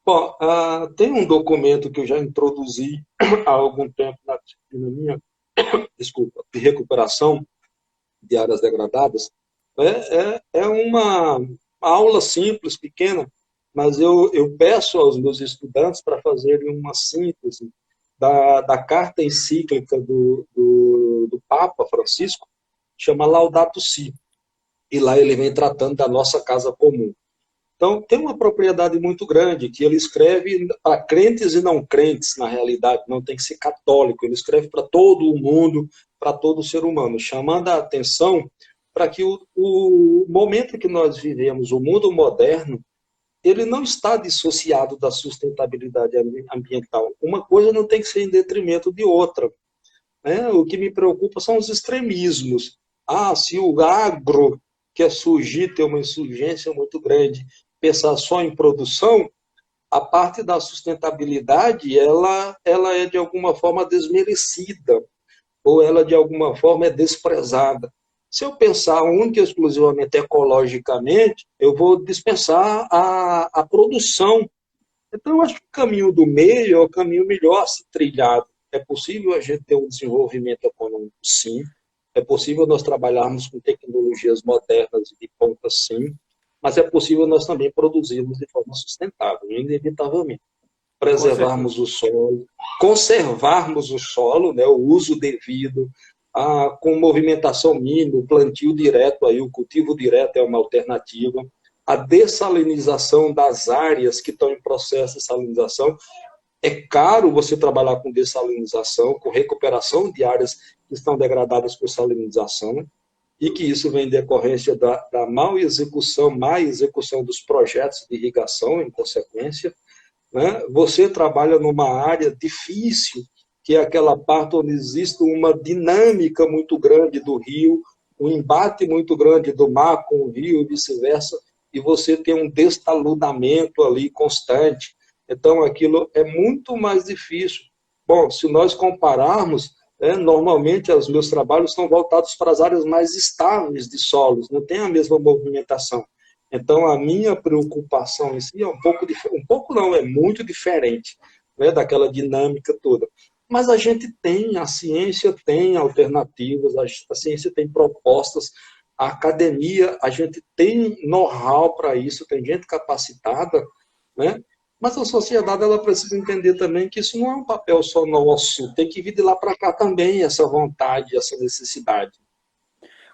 Bom, uh, tem um documento que eu já introduzi <coughs> há algum tempo na minha, <coughs> desculpa, de recuperação de áreas degradadas. É, é, é uma aula simples, pequena, mas eu, eu peço aos meus estudantes para fazerem uma síntese da, da carta encíclica do, do, do Papa Francisco, chama Laudato Si. E lá ele vem tratando da nossa casa comum. Então, tem uma propriedade muito grande, que ele escreve para crentes e não crentes, na realidade, não tem que ser católico, ele escreve para todo o mundo, para todo ser humano, chamando a atenção para que o, o momento que nós vivemos, o mundo moderno, ele não está dissociado da sustentabilidade ambiental. Uma coisa não tem que ser em detrimento de outra. Né? O que me preocupa são os extremismos. Ah, se o agro quer surgir, ter uma insurgência muito grande, pensar só em produção, a parte da sustentabilidade, ela, ela é de alguma forma desmerecida, ou ela de alguma forma é desprezada. Se eu pensar única e exclusivamente ecologicamente, eu vou dispensar a, a produção. Então, eu acho que o caminho do meio é o caminho melhor a ser trilhado. É possível a gente ter um desenvolvimento econômico, sim. É possível nós trabalharmos com tecnologias modernas de ponta, sim mas é possível nós também produzirmos de forma sustentável, inevitavelmente. Preservarmos o solo, conservarmos o solo, né, o uso devido, a, com movimentação mínima, o plantio direto, aí, o cultivo direto é uma alternativa, a dessalinização das áreas que estão em processo de salinização. É caro você trabalhar com dessalinização, com recuperação de áreas que estão degradadas por salinização e que isso vem em decorrência da, da mal execução, má execução dos projetos de irrigação, em consequência. Né? Você trabalha numa área difícil, que é aquela parte onde existe uma dinâmica muito grande do rio, um embate muito grande do mar com o rio e vice-versa, e você tem um destaludamento ali constante. Então, aquilo é muito mais difícil. Bom, se nós compararmos, é, normalmente, os meus trabalhos estão voltados para as áreas mais estáveis de solos, não tem a mesma movimentação. Então, a minha preocupação em si é um pouco, um pouco não, é muito diferente né, daquela dinâmica toda. Mas a gente tem, a ciência tem alternativas, a ciência tem propostas, a academia, a gente tem know-how para isso, tem gente capacitada, né? Mas a sociedade ela precisa entender também que isso não é um papel só nosso, tem que vir de lá para cá também essa vontade, essa necessidade.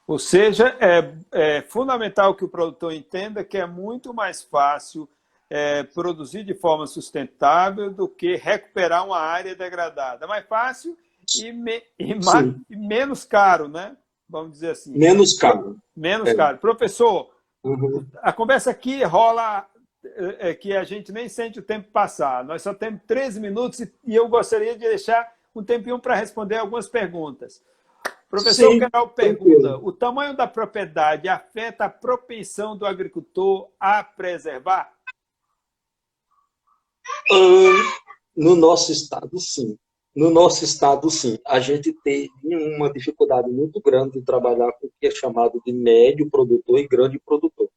Ou seja, é, é, fundamental que o produtor entenda que é muito mais fácil é, produzir de forma sustentável do que recuperar uma área degradada. É mais fácil e, me, e, mais, e, menos caro, né? Vamos dizer assim. Menos caro. Menos é. caro. Professor, uhum. a conversa aqui rola é, é que a gente nem sente o tempo passar. Nós só temos 13 minutos e eu gostaria de deixar um tempinho para responder algumas perguntas. Professor Carol pergunta: o tamanho da propriedade afeta a propensão do agricultor a preservar? No nosso estado, sim. No nosso estado, sim. A gente teve uma dificuldade muito grande de trabalhar com o que é chamado de médio produtor e grande produtor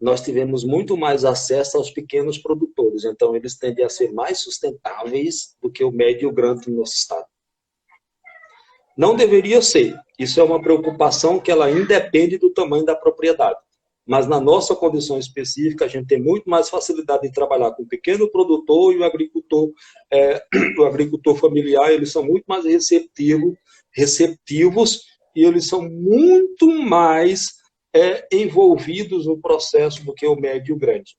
nós tivemos muito mais acesso aos pequenos produtores, então eles tendem a ser mais sustentáveis do que o médio e o grande no nosso estado. Não deveria ser, isso é uma preocupação que ela independe do tamanho da propriedade, mas na nossa condição específica, a gente tem muito mais facilidade de trabalhar com o pequeno produtor e o agricultor, é, <clears throat> o agricultor familiar, eles são muito mais receptivos, receptivos e eles são muito mais é, envolvidos no processo do que o médio e o grande.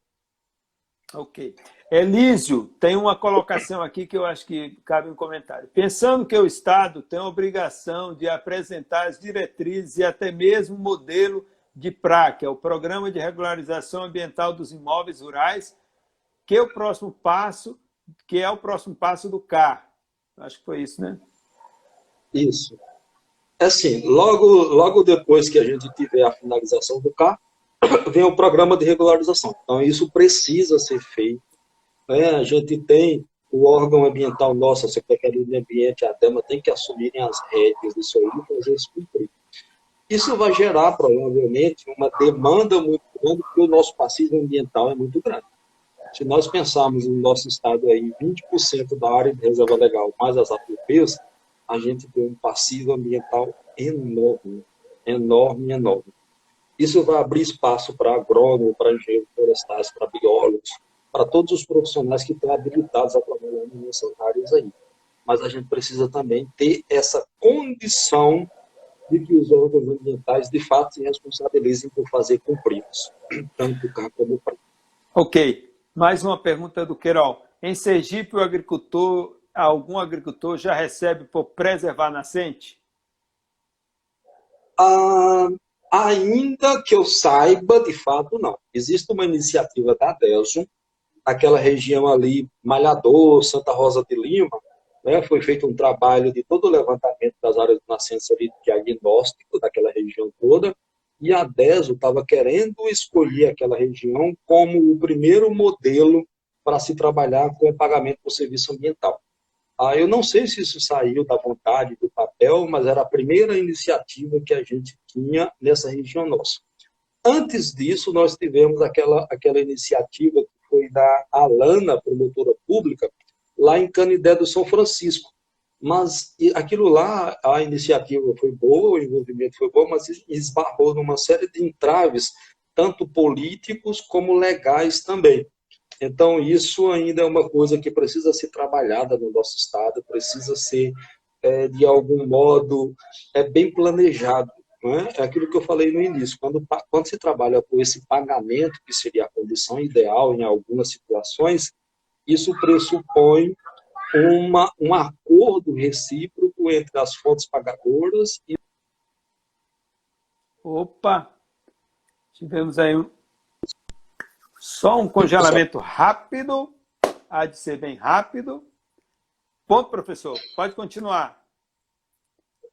Ok. Elísio, tem uma colocação aqui que eu acho que cabe um comentário. Pensando que o Estado tem a obrigação de apresentar as diretrizes e até mesmo o modelo de PRA, que é o Programa de Regularização Ambiental dos Imóveis Rurais, que é o próximo passo, que é o próximo passo do CAR. Acho que foi isso, né? Isso. É assim, logo, logo depois que a gente tiver a finalização do CAR, <coughs> vem o programa de regularização. Então, isso precisa ser feito. Né? A gente tem o órgão ambiental nosso, a Secretaria do Ambiente, a DEMA, tem que assumirem as rédeas disso aí e fazer isso cumprir. Isso vai gerar, provavelmente, uma demanda muito grande, porque o nosso passivo ambiental é muito grande. Se nós pensarmos no nosso estado aí, 20% da área de reserva legal, mais as APPs, a gente tem um passivo ambiental enorme, enorme, enorme. Isso vai abrir espaço para agrônomos, para engenheiros florestais, para biólogos, para todos os profissionais que estão habilitados a trabalhar nessas áreas aí. Mas a gente precisa também ter essa condição de que os órgãos ambientais, de fato, se responsabilizem por fazer cumpridos, tanto o CAR como o PRA. Ok. Mais uma pergunta do Queiroz. Em Sergipe, o agricultor, algum agricultor já recebe por preservar nascente? Ah, ainda que eu saiba, de fato, não. Existe uma iniciativa da Delson, naquela região ali, Malhador, Santa Rosa de Lima, né, foi feito um trabalho de todo o levantamento das áreas de nascença ali, diagnóstico daquela região toda, e a DESO estava querendo escolher aquela região como o primeiro modelo para se trabalhar com o pagamento por serviço ambiental. Ah, eu não sei se isso saiu da vontade do papel, mas era a primeira iniciativa que a gente tinha nessa região nossa. Antes disso, nós tivemos aquela, aquela iniciativa que foi da Alana, promotora pública, lá em Canidé do São Francisco. Mas aquilo lá, a iniciativa foi boa, o envolvimento foi bom, mas esbarrou numa série de entraves, tanto políticos como legais também. Então, isso ainda é uma coisa que precisa ser trabalhada no nosso Estado, precisa ser, é, de algum modo, é, bem planejado. É? é aquilo que eu falei no início, quando, quando se trabalha com esse pagamento, que seria a condição ideal em algumas situações, isso pressupõe uma, um acordo recíproco entre as fontes pagadoras e. Opa! Tivemos aí um... só um congelamento rápido, há de ser bem rápido. Ponto, professor, pode continuar.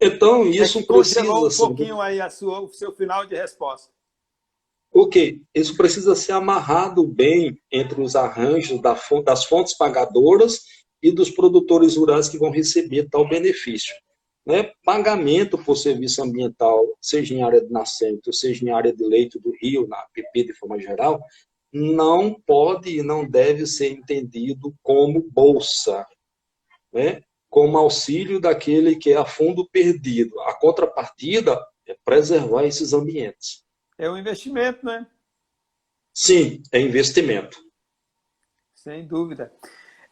Então, isso é precisa. um pouquinho aí a sua, o seu final de resposta. Ok, isso precisa ser amarrado bem entre os arranjos das fontes pagadoras e dos produtores rurais que vão receber tal benefício. Né? Pagamento por serviço ambiental, seja em área de nascente, seja em área de leito do rio, na APP de forma geral, não pode e não deve ser entendido como bolsa, né? como auxílio daquele que é a fundo perdido. A contrapartida é preservar esses ambientes. É um investimento, né? Sim, é investimento. Sem dúvida.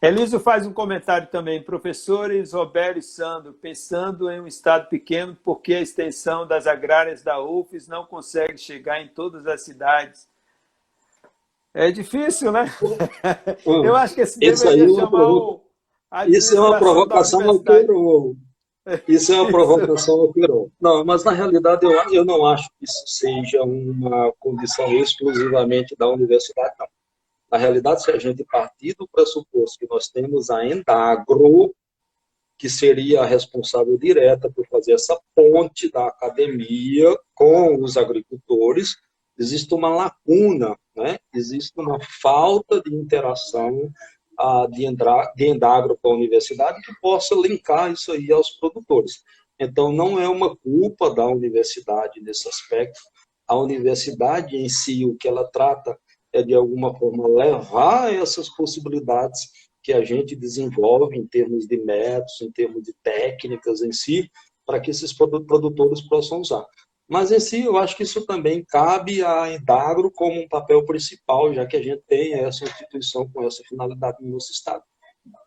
Elísio faz um comentário também. Professores Roberto e Sandro, pensando em um estado pequeno, por que a extensão das agrárias da UFES não consegue chegar em todas as cidades? É difícil, né? Hum, Eu acho que esse deveria é chamar o... Isso é uma provocação Queiroz. Isso é uma provocação ao Queiroz. Não, mas na realidade eu, eu não acho que isso seja uma condição exclusivamente da universidade, não. Na realidade, se a gente partir do pressuposto que nós temos a Endagro, que seria a responsável direta por fazer essa ponte da academia com os agricultores, existe uma lacuna, né? existe uma falta de interação de, de Endagro com a universidade que possa linkar isso aí aos produtores. Então, não é uma culpa da universidade nesse aspecto. A universidade em si, o que ela trata é, de alguma forma, levar essas possibilidades que a gente desenvolve em termos de métodos, em termos de técnicas em si, para que esses produtores possam usar. Mas em si, eu acho que isso também cabe à Indagro como um papel principal, já que a gente tem essa instituição com essa finalidade no nosso Estado.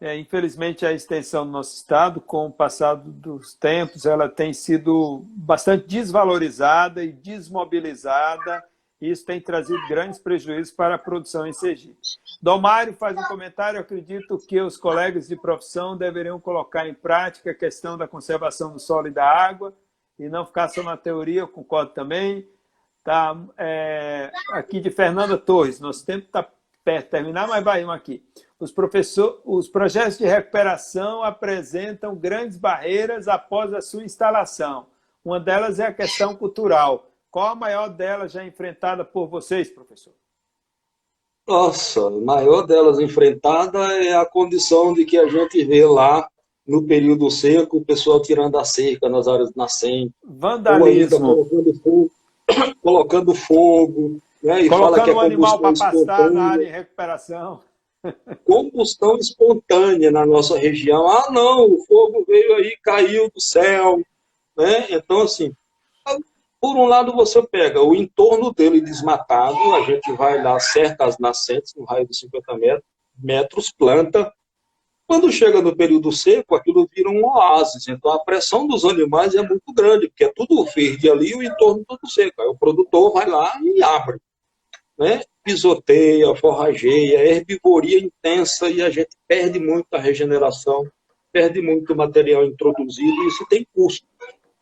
É, infelizmente, a extensão do nosso Estado, com o passado dos tempos, ela tem sido bastante desvalorizada e desmobilizada isso tem trazido grandes prejuízos para a produção em Sergipe. Domário faz um comentário, acredito que os colegas de profissão deveriam colocar em prática a questão da conservação do solo e da água, e não ficar só na teoria, eu concordo também. Tá, é, aqui de Fernanda Torres, nosso tempo está perto de terminar, mas vai um aqui. Os, professor, os projetos de recuperação apresentam grandes barreiras após a sua instalação. Uma delas é a questão cultural. Qual a maior delas já enfrentada por vocês, professor? Nossa, a maior delas enfrentada é a condição de que a gente vê lá no período seco o pessoal tirando a cerca nas áreas nascentes. Vandalismo. Colocando fogo, <coughs> colocando fogo né, e colocando fala que é um animal para pastar na área em recuperação. <laughs> Combustão espontânea na nossa região. Ah, não, o fogo veio aí, caiu do céu. Né? Então, assim, por um lado, você pega o entorno dele desmatado, a gente vai lá certas nascentes, no raio de 50 metros, metros, planta. Quando chega no período seco, aquilo vira um oásis. Então, a pressão dos animais é muito grande, porque é tudo verde ali e o entorno todo seco. Aí o produtor vai lá e abre. Né? pisoteia, forrageia, herbivoria intensa e a gente perde muito a regeneração, perde muito material introduzido e isso tem custo.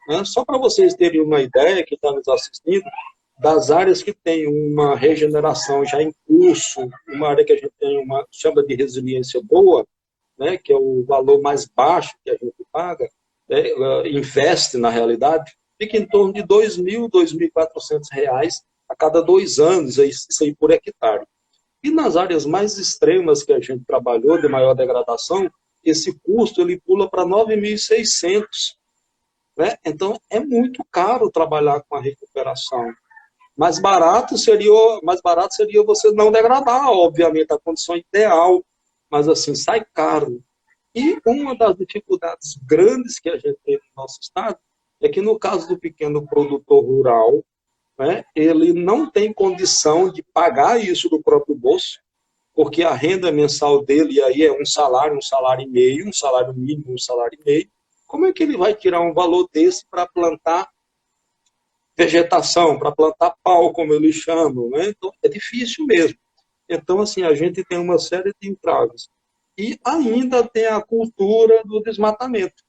Né? Só para vocês terem uma ideia, que está nos assistindo, das áreas que tem uma regeneração já em curso, uma área que a gente tem uma chama de resiliência boa, né, que é o valor mais baixo que a gente paga, né, investe na realidade, fica em torno de R$ 2.000, R$ 2.400 a cada dois anos, isso aí por hectare. E nas áreas mais extremas que a gente trabalhou, de maior degradação, esse custo ele pula para 9.600. Né? Então, é muito caro trabalhar com a recuperação. Mais barato seria, mais barato seria você não degradar, obviamente, a condição ideal, mas assim, sai caro. E uma das dificuldades grandes que a gente tem no nosso estado é que no caso do pequeno produtor rural, né, ele não tem condição de pagar isso do próprio bolso, porque a renda mensal dele aí é um salário, um salário e meio, um salário mínimo, um salário e meio. Como é que ele vai tirar um valor desse para plantar vegetação, para plantar pau, como eles chamam? Né? Então, é difícil mesmo. Então, assim, a gente tem uma série de entraves. E ainda tem a cultura do desmatamento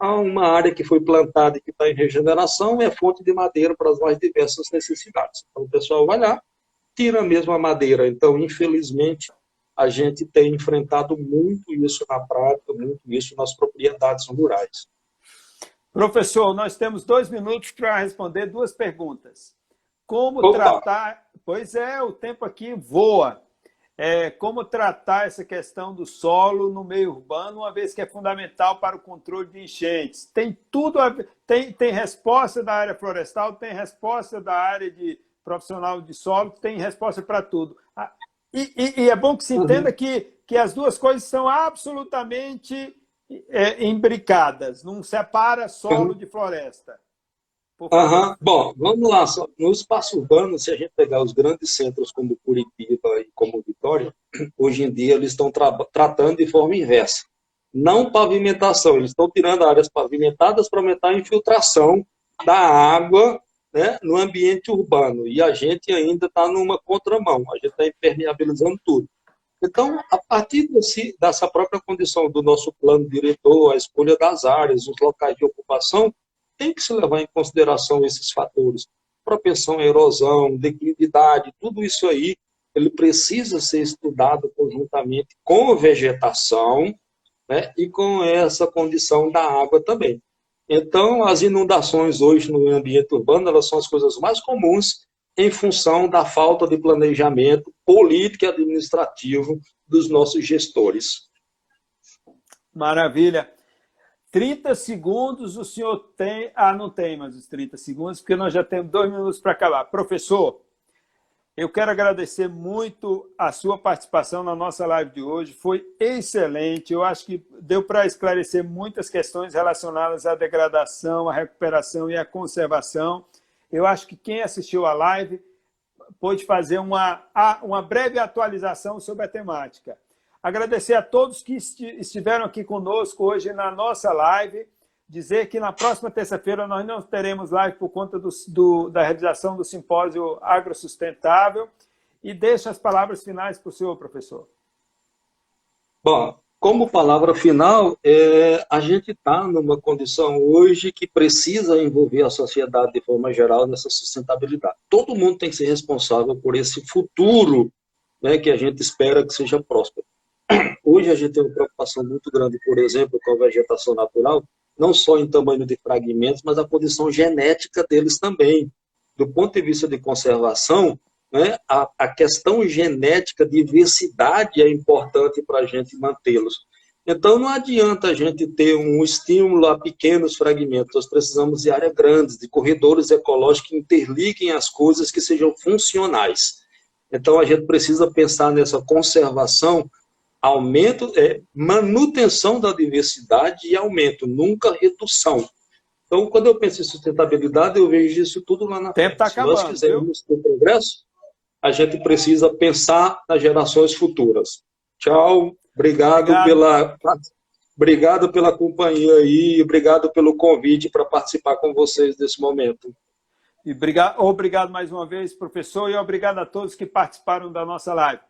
há uma área que foi plantada e que está em regeneração, é fonte de madeira para as mais diversas necessidades. Então, o pessoal vai lá, tira mesmo a madeira. Então, infelizmente, a gente tem enfrentado muito isso na prática, muito isso nas propriedades rurais. Professor, nós temos dois minutos para responder duas perguntas. Como Opa. tratar... Pois é, o tempo aqui voa é, como tratar essa questão do solo no meio urbano, uma vez que é fundamental para o controle de enchentes. Tem tudo a, tem, tem resposta da área florestal, tem resposta da área de profissional de solo, tem resposta para tudo. Ah, e, e, e, é bom que se entenda uhum. que, que as duas coisas são absolutamente é, imbricadas, não separa solo uhum. de floresta. Uhum. Bom, vamos lá. No espaço urbano, se a gente pegar os grandes centros como Curitiba e como Vitória, <clears throat> hoje em dia eles estão tra tratando de forma inversa. Não pavimentação, eles estão tirando áreas pavimentadas para aumentar a infiltração da água né, no ambiente urbano. E a gente ainda está numa contramão, a gente está impermeabilizando tudo. Então, a partir desse, dessa própria condição do nosso plano diretor, a escolha das áreas, os locais de ocupação, tem que se levar em consideração esses fatores. Propensão à erosão, declividade, tudo isso aí, ele precisa ser estudado conjuntamente com a vegetação né, e com essa condição da água também. Então, as inundações hoje no ambiente urbano, elas são as coisas mais comuns em função da falta de planejamento político e administrativo dos nossos gestores. Maravilha. 30 segundos o senhor tem... Ah, não tem mais os 30 segundos, porque nós já temos dois minutos para acabar. Professor, eu quero agradecer muito a sua participação na nossa live de hoje. Foi excelente. Eu acho que deu para esclarecer muitas questões relacionadas à degradação, à recuperação e à conservação. Eu acho que quem assistiu à live pôde fazer uma, uma breve atualização sobre a temática. Agradecer a todos que estiveram aqui conosco hoje na nossa live. Dizer que na próxima terça-feira nós não teremos live por conta do, do, da realização do simpósio agrosustentável. E deixo as palavras finais para o senhor, professor. Bom, como palavra final, é, a gente está numa condição hoje que precisa envolver a sociedade de forma geral nessa sustentabilidade. Todo mundo tem que ser responsável por esse futuro né, que a gente espera que seja próspero. Hoje a gente tem uma preocupação muito grande, por exemplo, com a vegetação natural, não só em tamanho de fragmentos, mas a condição genética deles também. Do ponto de vista de conservação, né, a, a questão genética, diversidade é importante para a gente mantê-los. Então, não adianta a gente ter um estímulo a pequenos fragmentos, nós precisamos de áreas grandes, de corredores ecológicos que interliguem as coisas que sejam funcionais. Então, a gente precisa pensar nessa conservação aumento, é, manutenção da diversidade e aumento, nunca redução. Então, quando eu penso em sustentabilidade, eu vejo isso tudo lá na frente. Tá Se acabando, nós quisermos ter progresso, a gente precisa pensar nas gerações futuras. Tchau, obrigado, obrigado. pela obrigado pela companhia aí, obrigado pelo convite para participar com vocês desse momento. E obrigado, obrigado mais uma vez, professor, e obrigado a todos que participaram da nossa live.